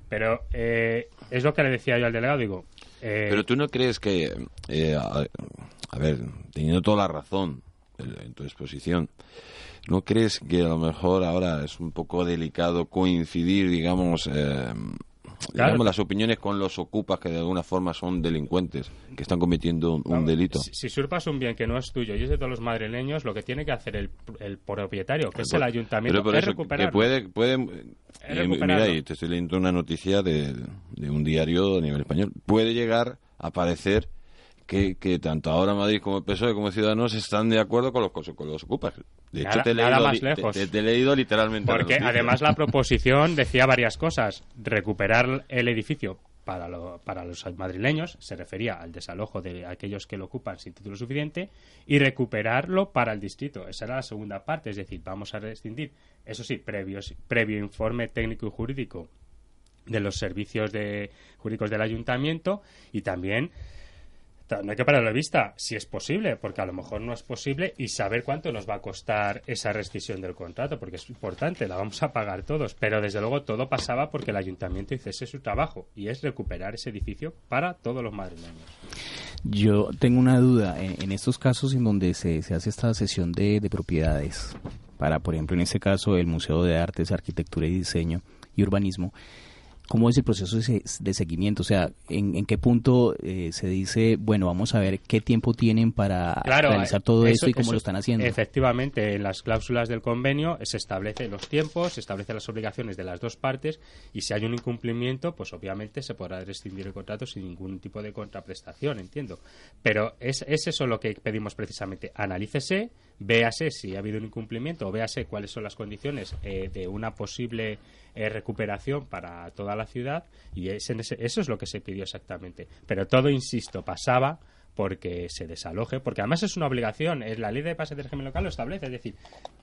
Pero eh, es lo que le decía yo al delegado, digo... Eh, Pero tú no crees que, eh, a, ver, teniendo toda la razón en tu exposición, ¿no crees que a lo mejor ahora es un poco delicado coincidir, digamos, digamos, las opiniones con los ocupas que de alguna forma son delincuentes, que están cometiendo un, delito. Si, si, surpas un bien que no es tuyo y es de todos los madrileños, lo que tiene que hacer el, el propietario, que es el ayuntamiento, es recuperarlo. puede, puede eh, mira, y te estoy leyendo una noticia de, de un diario a nivel español. Puede llegar a aparecer que, tanto ahora Madrid como el PSOE como Ciudadanos están de acuerdo con los, con los ocupas. De hecho, te, he leído, más lejos. Te, he leído literalmente. Porque además la *laughs* proposición decía varias cosas. Recuperar el edificio para, para los madrileños, se refería al desalojo de aquellos que lo ocupan sin título suficiente, y recuperarlo para el distrito. Esa era la segunda parte, es decir, vamos a rescindir, eso sí, previo, previo informe técnico y jurídico de los servicios de, jurídicos del ayuntamiento y también no hay que parar la vista, si es posible, porque a lo mejor no es posible, y saber cuánto nos va a costar esa rescisión del contrato, porque es importante, la vamos a pagar todos. Pero desde luego todo pasaba porque el ayuntamiento hiciese su trabajo, y es recuperar ese edificio para todos los madrileños. Yo tengo una duda, en, estos casos en donde se, hace esta sesión de, de propiedades, para, por ejemplo, en este caso, el Museo de Artes, Arquitectura y Diseño y Urbanismo, ¿Cómo es el proceso de, seguimiento? O sea, ¿en, en qué punto eh, se dice, bueno, vamos a ver qué tiempo tienen para Claro, realizar todo eso- esto y cómo eso- lo están haciendo? Efectivamente, en las cláusulas del convenio se establecen los tiempos, se establecen las obligaciones de las dos partes y si hay un incumplimiento, pues obviamente se podrá rescindir el contrato sin ningún tipo de contraprestación, entiendo. Pero es, es eso lo que pedimos precisamente. Analícese, véase si ha habido un incumplimiento o véase cuáles son las condiciones eh, de una posible eh, recuperación para toda la ciudad y en ese- eso es lo que se pidió exactamente. Pero todo, insisto, pasaba porque se desaloje, porque además es una obligación, es la ley de pase de régimen local lo establece, es decir,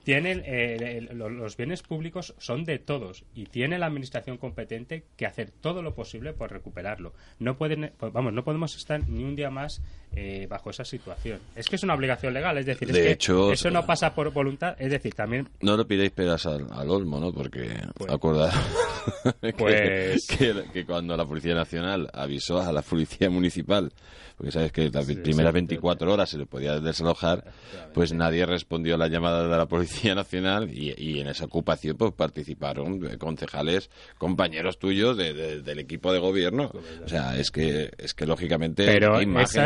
tienen eh, lo- los bienes públicos son de todos y tiene la administración competente que hacer todo lo posible por recuperarlo. No pueden, pues, vamos, no podemos estar ni un día más eh, bajo esa situación. Es que es una obligación legal, es decir, es que eso no pasa por voluntad, es decir, también No le pidáis peras al, al olmo, ¿no? Porque Pues- acordad *laughs* que, Pues- *laughs* que, que cuando la Policía Nacional avisó a la Policía Municipal, porque sabes que las Sí, primeras sí, 24 horas se le podía desalojar, pues nadie respondió a la llamada de la Policía Nacional y, y en esa ocupación pues participaron eh, concejales, compañeros tuyos de- de- del equipo de gobierno. O sea, es que, es que lógicamente, Pero ¿qué imagen esa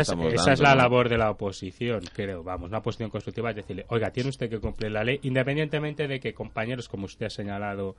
es, la no? labor de la oposición, creo. Vamos, una posición constructiva es decirle, oiga, tiene usted que cumplir la ley, independientemente de que compañeros, como usted ha señalado,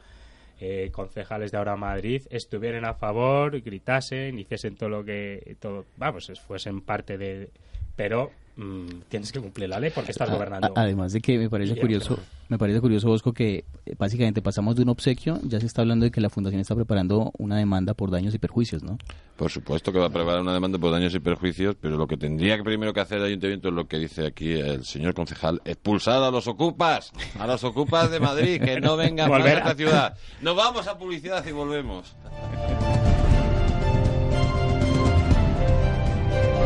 eh, concejales de ahora Madrid, estuvieran a favor, gritasen, hiciesen todo lo que, todo, vamos, es- fuesen parte de... Pero mm, tienes que cumplir la ley porque estás A- gobernando. a- Además de que me parece curioso, me parece curioso, Bosco, que eh, básicamente pasamos de un obsequio, ya se está hablando de que la fundación está preparando una demanda por daños y perjuicios, ¿no? Por supuesto que va a preparar una demanda por daños y perjuicios, pero lo que tendría que primero que hacer el ayuntamiento es lo que dice aquí el señor concejal, expulsar a los ocupas, a los ocupas de Madrid, que no vengan más Volver a a- esta ciudad. Nos vamos a publicidad y volvemos. *laughs*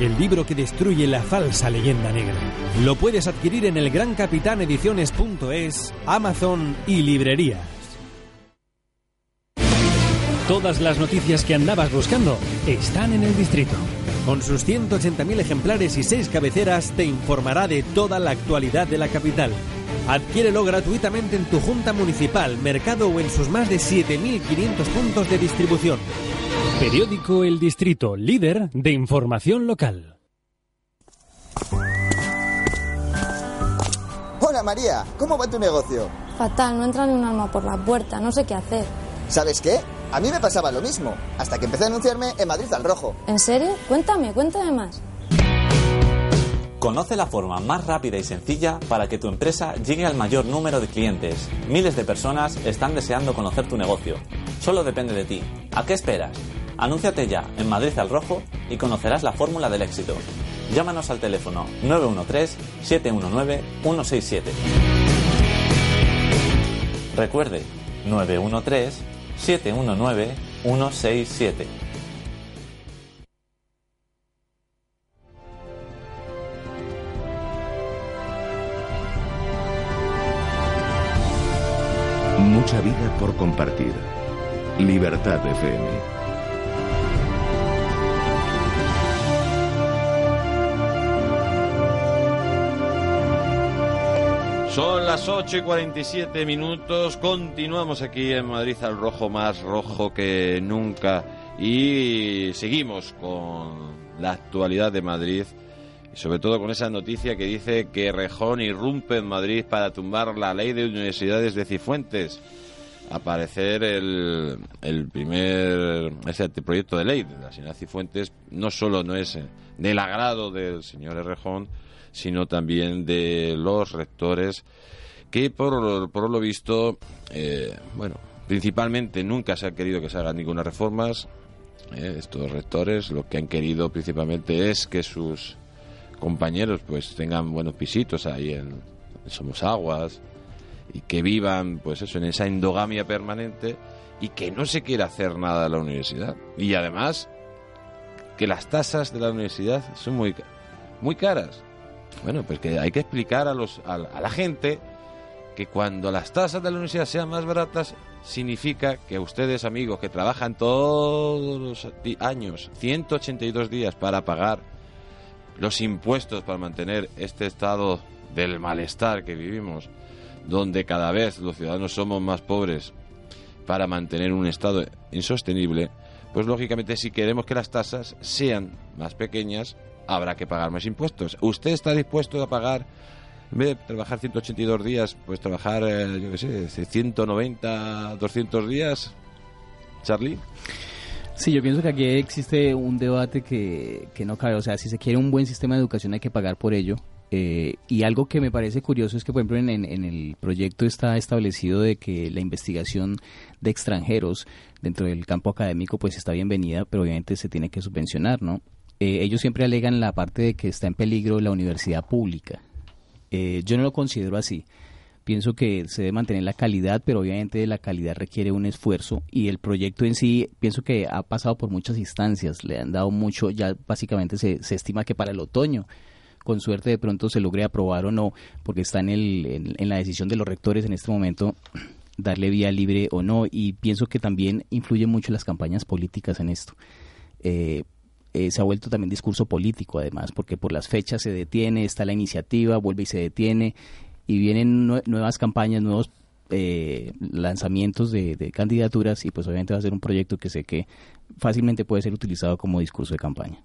El libro que destruye la falsa leyenda negra. Lo puedes adquirir en el grancapitanediciones.es, Amazon y librerías. Todas las noticias que andabas buscando están en el distrito. Con sus 180.000 ejemplares y 6 cabeceras te informará de toda la actualidad de la capital. Adquiérelo gratuitamente en tu junta municipal, mercado o en sus más de 7.500 puntos de distribución. Periódico El Distrito, líder de información local. Hola María, ¿cómo va tu negocio? Fatal, no entra ni un alma por la puerta, no sé qué hacer. ¿Sabes qué? A mí me pasaba lo mismo, hasta que empecé a anunciarme en Madrid al Rojo. ¿En serio? Cuéntame, cuéntame más. Conoce la forma más rápida y sencilla para que tu empresa llegue al mayor número de clientes. Miles de personas están deseando conocer tu negocio. Solo depende de ti. ¿A qué esperas? Anúnciate ya en Madrid al Rojo y conocerás la fórmula del éxito. Llámanos al teléfono 913-719-167. Recuerde, 913-719-167. Mucha vida por compartir. Libertad FM. Son las 8 y 47 minutos. Continuamos aquí en Madrid al rojo, más rojo que nunca. Y seguimos con la actualidad de Madrid. Y sobre todo con esa noticia que dice que Rejón irrumpe en Madrid para tumbar la ley de universidades de Cifuentes. aparecer el, primer ese proyecto de ley de la señora Cifuentes no solo no es del agrado del señor Errejón, sino también de los rectores que por, por lo visto, eh, bueno, principalmente nunca se ha querido que se hagan ninguna reformas. Eh, estos rectores lo que han querido principalmente es que sus compañeros pues tengan buenos pisitos ahí en, Somos Aguas, y que vivan pues eso en esa endogamia permanente y que no se quiera hacer nada de la universidad y además que las tasas de la universidad son muy muy caras bueno pues que hay que explicar a los a, la gente que cuando las tasas de la universidad sean más baratas significa que ustedes amigos que trabajan todos los años 182 días para pagar los impuestos para mantener este estado del malestar que vivimos donde cada vez los ciudadanos somos más pobres para mantener un estado insostenible, pues lógicamente si queremos que las tasas sean más pequeñas, habrá que pagar más impuestos. ¿Usted está dispuesto a pagar, en vez de trabajar 182 días, pues trabajar, eh, yo qué sé, 190, 200 días? Charlie. Sí, yo pienso que aquí existe un debate que, que no cabe. O sea, si se quiere un buen sistema de educación hay que pagar por ello. Eh, y algo que me parece curioso es que, por ejemplo, en, en, el proyecto está establecido de que la investigación de extranjeros dentro del campo académico pues está bienvenida, pero obviamente se tiene que subvencionar, ¿no? Eh, ellos siempre alegan la parte de que está en peligro la universidad pública. Eh, yo no lo considero así. Pienso que se debe mantener la calidad, pero obviamente la calidad requiere un esfuerzo y el proyecto en sí pienso que ha pasado por muchas instancias, le han dado mucho, ya básicamente se, estima que para el otoño con suerte de pronto se logre aprobar o no, porque está en, el, en, la decisión de los rectores en este momento *clears throat* darle vía libre o no, y pienso que también influye mucho las campañas políticas en esto. Eh, eh, se ha vuelto también discurso político además, porque por las fechas se detiene, está la iniciativa, vuelve y se detiene, y vienen nuevas campañas, nuevos eh, lanzamientos de, candidaturas, y pues obviamente va a ser un proyecto que sé que fácilmente puede ser utilizado como discurso de campaña.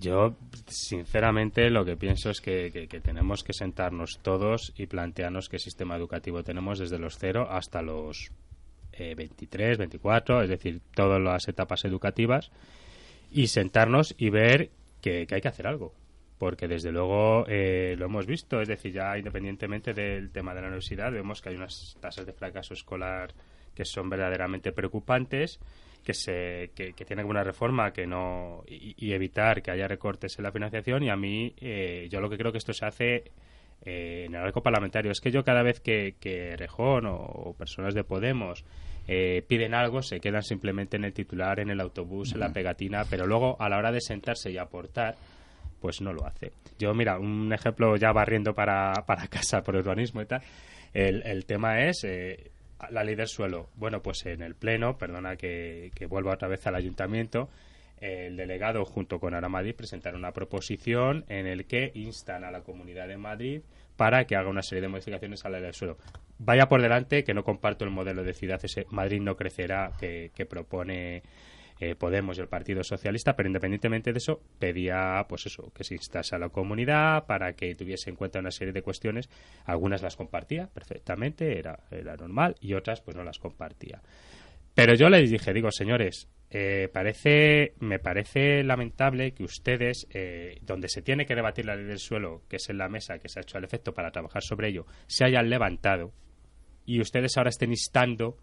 Yo, sinceramente, lo que pienso es que, tenemos que sentarnos todos y plantearnos qué sistema educativo tenemos desde los 0 hasta los 23, eh, 24, es decir, todas las etapas educativas, y sentarnos y ver que, hay que hacer algo. Porque desde luego eh, lo hemos visto, es decir, ya independientemente del tema de la universidad, vemos que hay unas tasas de fracaso escolar que son verdaderamente preocupantes que se que, que tiene una reforma que no y, evitar que haya recortes en la financiación. Y a mí eh, yo lo que creo que esto se hace eh, en el arco parlamentario. Es que yo cada vez que, que Rejón o, personas de Podemos eh, piden algo se quedan simplemente en el titular en el autobús en la pegatina pero luego a la hora de sentarse y aportar pues no lo hace yo mira un ejemplo ya barriendo para, para casa por urbanismo y tal el, el tema es la ley del suelo. Bueno, pues en el Pleno, perdona que, que vuelva otra vez al Ayuntamiento, el delegado junto con Ara Madrid presentaron una proposición en el que instan a la Comunidad de Madrid para que haga una serie de modificaciones a la ley del suelo. Vaya por delante que no comparto el modelo de ciudad ese Madrid no crecerá que, propone eh, Podemos y el Partido Socialista, pero independientemente de eso, pedía, pues eso, que se instase a la comunidad para que tuviese en cuenta una serie de cuestiones. Algunas las compartía perfectamente, era, era normal, y otras pues no las compartía. Pero yo les dije, digo, señores, eh, parece, me parece lamentable que ustedes, eh, donde se tiene que debatir la ley del suelo, que es en la mesa que se ha hecho al efecto para trabajar sobre ello, se hayan levantado y ustedes ahora estén instando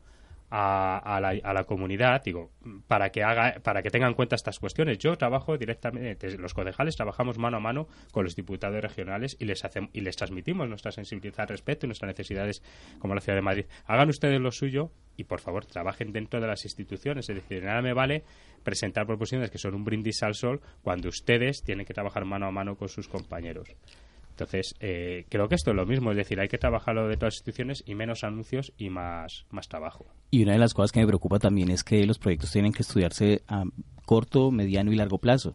a, la, a, la, comunidad, digo, para que haga, para que tengan en cuenta estas cuestiones. Yo trabajo directamente, los concejales trabajamos mano a mano con los diputados regionales y les hacemos y les transmitimos nuestra sensibilidad al respecto y nuestras necesidades como la ciudad de Madrid. Hagan ustedes lo suyo y por favor trabajen dentro de las instituciones. Es decir, nada me vale presentar proposiciones que son un brindis al sol cuando ustedes tienen que trabajar mano a mano con sus compañeros. Entonces, eh, creo que esto es lo mismo, es decir, hay que trabajarlo de todas las instituciones y menos anuncios y más, más trabajo. Y una de las cosas que me preocupa también es que los proyectos tienen que estudiarse corto, mediano y largo plazo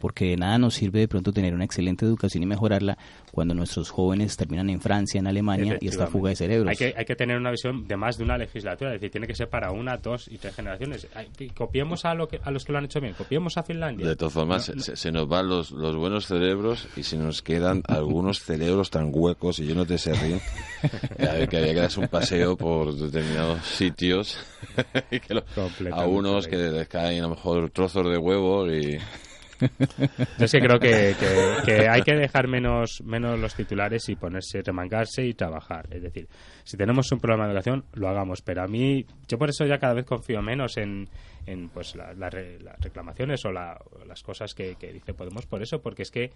porque de nada nos sirve de pronto tener una excelente educación y mejorarla cuando nuestros jóvenes terminan en Francia, en Alemania y esta fuga de cerebros. Hay que, hay que tener una visión de más de una legislatura, es decir, tiene que ser para una, dos y tres generaciones. Copiemos a, lo que, a los que lo han hecho bien, copiemos a Finlandia. De todas formas, se, nos van los, los buenos cerebros y se nos quedan *laughs* algunos cerebros tan huecos y llenos de serrín a que había que darse un paseo por determinados sitios *laughs* y que a unos que les caen a lo mejor trozos de huevo y *laughs* yo sí creo que, que, hay que dejar menos, menos los titulares y ponerse, remangarse y trabajar. Es decir, si tenemos un problema de educación, lo hagamos. Pero a mí, yo por eso ya cada vez confío menos en, en pues las reclamaciones o las cosas que, dice Podemos por eso, porque es que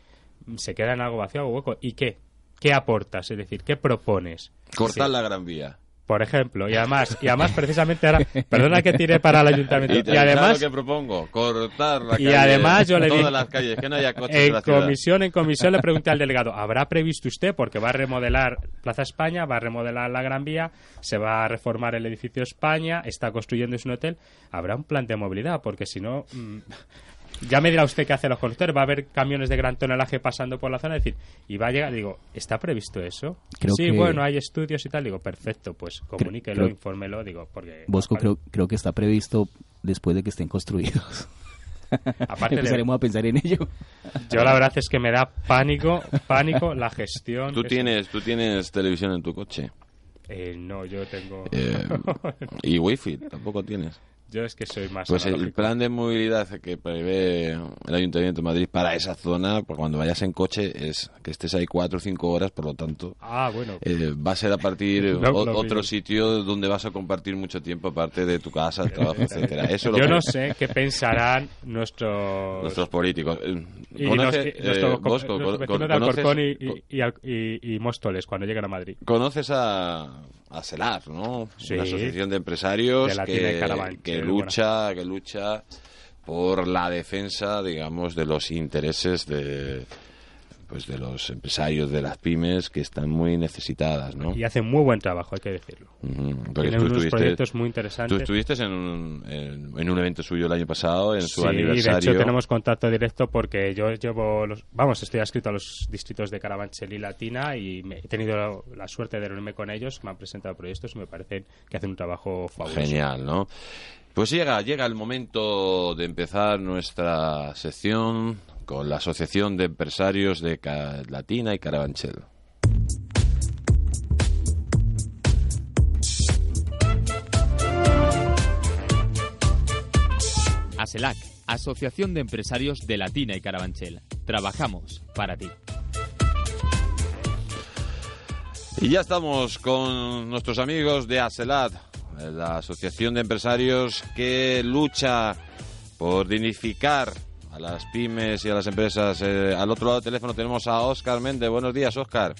se queda en algo vacío, algo hueco. ¿Y qué? ¿Qué aportas? Es decir, ¿qué propones? Cortar la Gran Vía por ejemplo, y además, y además precisamente ahora, perdona que tire para el ayuntamiento, y, además lo que propongo, cortar la y además yo le todas las calles, que no haya coches en, comisión, en comisión le pregunté al delegado, ¿habrá previsto usted porque va a remodelar Plaza España, va a remodelar la Gran Vía, se va a reformar el edificio España, está construyendo un hotel, habrá un plan de movilidad porque si no mm, ya me dirá usted qué hace los conductores. Va a haber camiones de gran tonelaje pasando por la zona. Es decir, y va a llegar. Digo, ¿está previsto eso? sí, bueno, hay estudios y tal. Digo, perfecto, pues comuníquelo, infórmelo. Digo, porque. Bosco, creo, creo que está previsto después de que estén construidos. *laughs* Aparte Empezaremos a pensar en ello. Yo la verdad es que me da pánico, pánico la gestión. ¿Tú tienes, ¿tú tienes televisión en tu coche? Eh, no, yo tengo... Eh, *laughs* ¿Y wifi? ¿Tampoco tienes? Yo es que soy más. Pues el plan de movilidad que prevé el Ayuntamiento de Madrid para esa zona, cuando vayas en coche, es que estés ahí cuatro o cinco horas, por lo tanto. Ah, bueno. Eh, va a ser a partir *laughs* otro sitio donde vas a compartir mucho tiempo, aparte de tu casa, el trabajo, *laughs* etcétera. Eso Yo no sé qué pensarán nuestros. Nuestros políticos. Y conoce, nuestros, Bosco, con, y, y Móstoles cuando llegan a Madrid. ¿Conoces a a CELAR, ¿no? Una asociación de empresarios que, que lucha, que lucha por la defensa, digamos, de los intereses de pues de los empresarios de las pymes que están muy necesitadas, ¿no? Y hacen muy buen trabajo, hay que decirlo. Tienen unos proyectos muy interesantes. Tú estuviste en un, en, un evento suyo el año pasado, en su aniversario. Sí, de hecho tenemos contacto directo porque yo llevo, los, vamos, estoy adscrito a los distritos de Carabanchel y Latina y he tenido la, suerte de reunirme con ellos, me han presentado proyectos y me parecen que hacen un trabajo fabuloso. Genial, ¿no? Pues llega, llega el momento de empezar nuestra sección con la Asociación de Empresarios de Latina y Carabanchel. ASELAC, Asociación de Empresarios de Latina y Carabanchel. Trabajamos para ti. Y ya estamos con nuestros amigos de ASELAT, la Asociación de Empresarios que lucha por dignificar a las pymes y a las empresas. Eh, al otro lado del teléfono tenemos a Óscar Méndez. Buenos días, Óscar.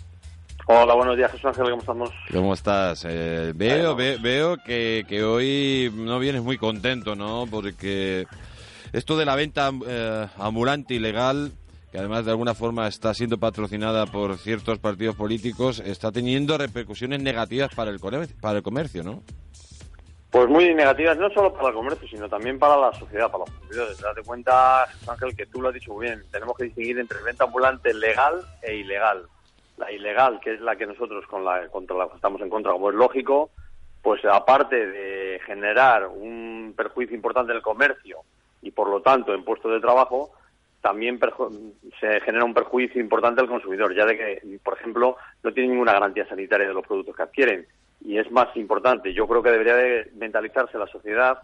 Hola, buenos días, Jesús Ángel, ¿cómo estamos? ¿Cómo estás? Eh, veo veo que, que, hoy no vienes muy contento, ¿no? Porque esto de la venta eh, ambulante ilegal, que además de alguna forma está siendo patrocinada por ciertos partidos políticos, está teniendo repercusiones negativas para el, para el comercio, ¿no? Pues muy negativas, no solo para el comercio, sino también para la sociedad, para los consumidores. Date cuenta, Ángel, que tú lo has dicho muy bien, tenemos que distinguir entre venta ambulante legal e ilegal. La ilegal, que es la que nosotros con la, contra la estamos en contra, como es lógico, pues aparte de generar un perjuicio importante en comercio y por lo tanto en puestos de trabajo, también se genera un perjuicio importante al consumidor, ya de que, por ejemplo, no tiene ninguna garantía sanitaria de los productos que adquieren y es más importante. Yo creo que debería de mentalizarse la sociedad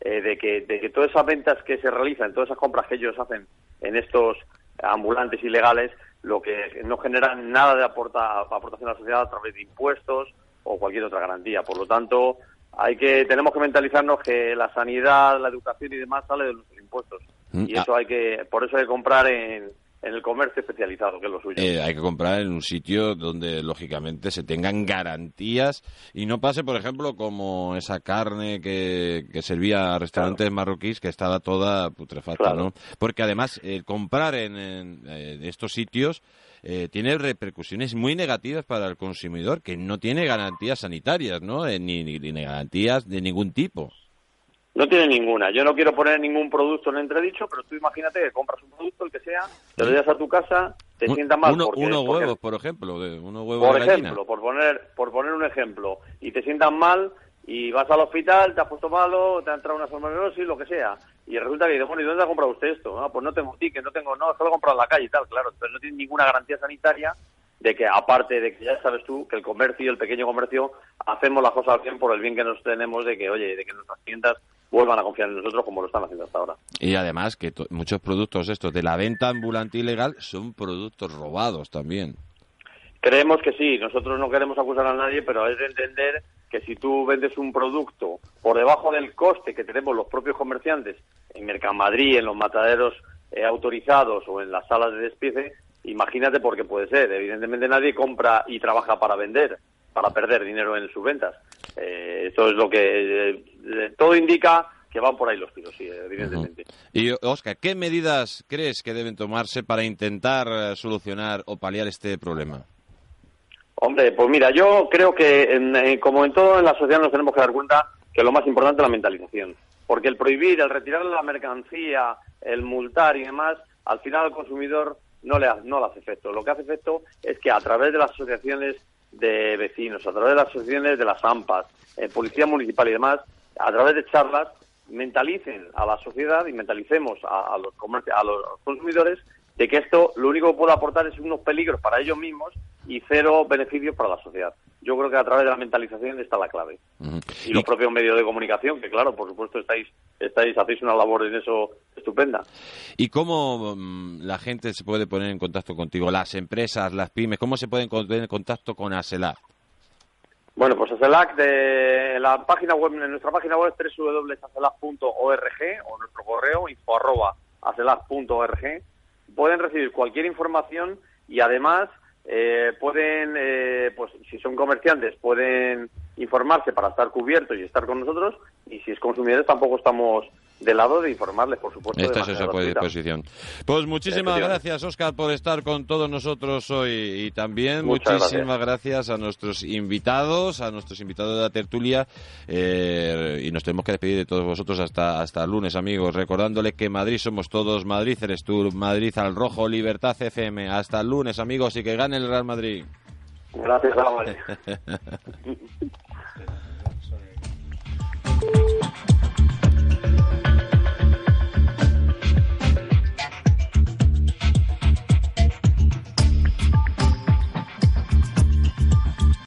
eh, de, que, de que todas esas ventas que se realizan, todas esas compras que ellos hacen en estos ambulantes ilegales, lo que no generan nada de aporta, aportación a la sociedad a través de impuestos o cualquier otra garantía. Por lo tanto, hay que tenemos que mentalizarnos que la sanidad, la educación y demás sale de nuestros impuestos. Mm, y eso ah. hay que, por eso hay que comprar en, en el comercio especializado, que es lo suyo. Eh, hay que comprar en un sitio donde, lógicamente, se tengan garantías y no pase, por ejemplo, como esa carne que, que servía a restaurantes marroquíes que estaba toda putrefacta, ¿no? Porque además, el comprar en, eh, estos sitios eh, tiene repercusiones muy negativas para el consumidor, que no tiene garantías sanitarias, ¿no? ni, ni garantías de ningún tipo. No tiene ninguna. Yo no quiero poner ningún producto en entredicho, pero tú imagínate que compras un producto, el que sea, te lo llevas a tu casa, te sienta mal. Uno, porque, unos porque- huevos, por ejemplo, de, unos huevos por de ejemplo, por poner, por poner un ejemplo, y te sientan mal y vas al hospital, te has puesto malo, te ha entrado una salmonelosis, lo que sea, y resulta que dices, bueno, ¿y dónde ha comprado usted esto? Ah, pues no tengo ticket, no tengo, no, es que lo he comprado en la calle y tal, claro, pero no tiene ninguna garantía sanitaria de que, aparte de que ya sabes tú, que el comercio, el pequeño comercio, hacemos las cosas bien por el bien que nos tenemos de que, oye, de que nuestras tiendas vuelvan a confiar en nosotros como lo están haciendo hasta ahora. Y además que muchos productos estos de la venta ambulante ilegal son productos robados también. Creemos que sí, nosotros no queremos acusar a nadie, pero es de entender que si tú vendes un producto por debajo del coste que tenemos los propios comerciantes en Mercamadrid, en los mataderos eh, autorizados o en las salas de despiece, imagínate por qué puede ser. Evidentemente nadie compra y trabaja para vender, para perder dinero en sus ventas. Eh, eso es lo que eh, eh, todo indica que van por ahí los tiros, sí, evidentemente. Y Oscar, ¿qué medidas crees que deben tomarse para intentar solucionar o paliar este problema? Hombre, pues mira, yo creo que en- como en todo en la sociedad nos tenemos que dar cuenta que lo más importante es la mentalización. Porque el prohibir, el retirar la mercancía, el multar y demás, al final al consumidor no le, ha- no le hace efecto. Lo que hace efecto es que a través de las asociaciones de vecinos, a través de las asociaciones de las AMPAs, eh, Policía Municipal y demás, a través de charlas, mentalicen a la sociedad y mentalicemos a, a los, a los consumidores de que esto lo único que puede aportar es unos peligros para ellos mismos y cero beneficios para la sociedad. Yo creo que a través de la mentalización está la clave. Y los propios medios de comunicación, que claro, por supuesto estáis, estáis hacéis una labor en eso estupenda. ¿Y cómo mm, la gente se puede poner en contacto contigo? Las empresas, las pymes, ¿cómo se pueden poner en contacto con ASELAC? Bueno, pues ACELAC, de la página web, en nuestra página web es www.acelac.org o nuestro correo info arroba. Pueden recibir cualquier información y además eh, pueden, eh, pues si son comerciantes, pueden informarse para estar cubiertos y estar con nosotros y si es consumidores tampoco estamos de lado de informarles, por supuesto. Esta es esa disposición. Pues muchísimas gracias, Oscar, por estar con todos nosotros hoy. Y también Muchas muchísimas gracias. a nuestros invitados, a nuestros invitados de la tertulia. eh, y nos tenemos que despedir de todos vosotros hasta, hasta el lunes, amigos. Recordándole que Madrid somos todos, Madrid eres tú, Madrid al rojo, Libertad FM. Hasta el lunes, amigos, y que gane el Real Madrid. Gracias, Álvaro. *laughs*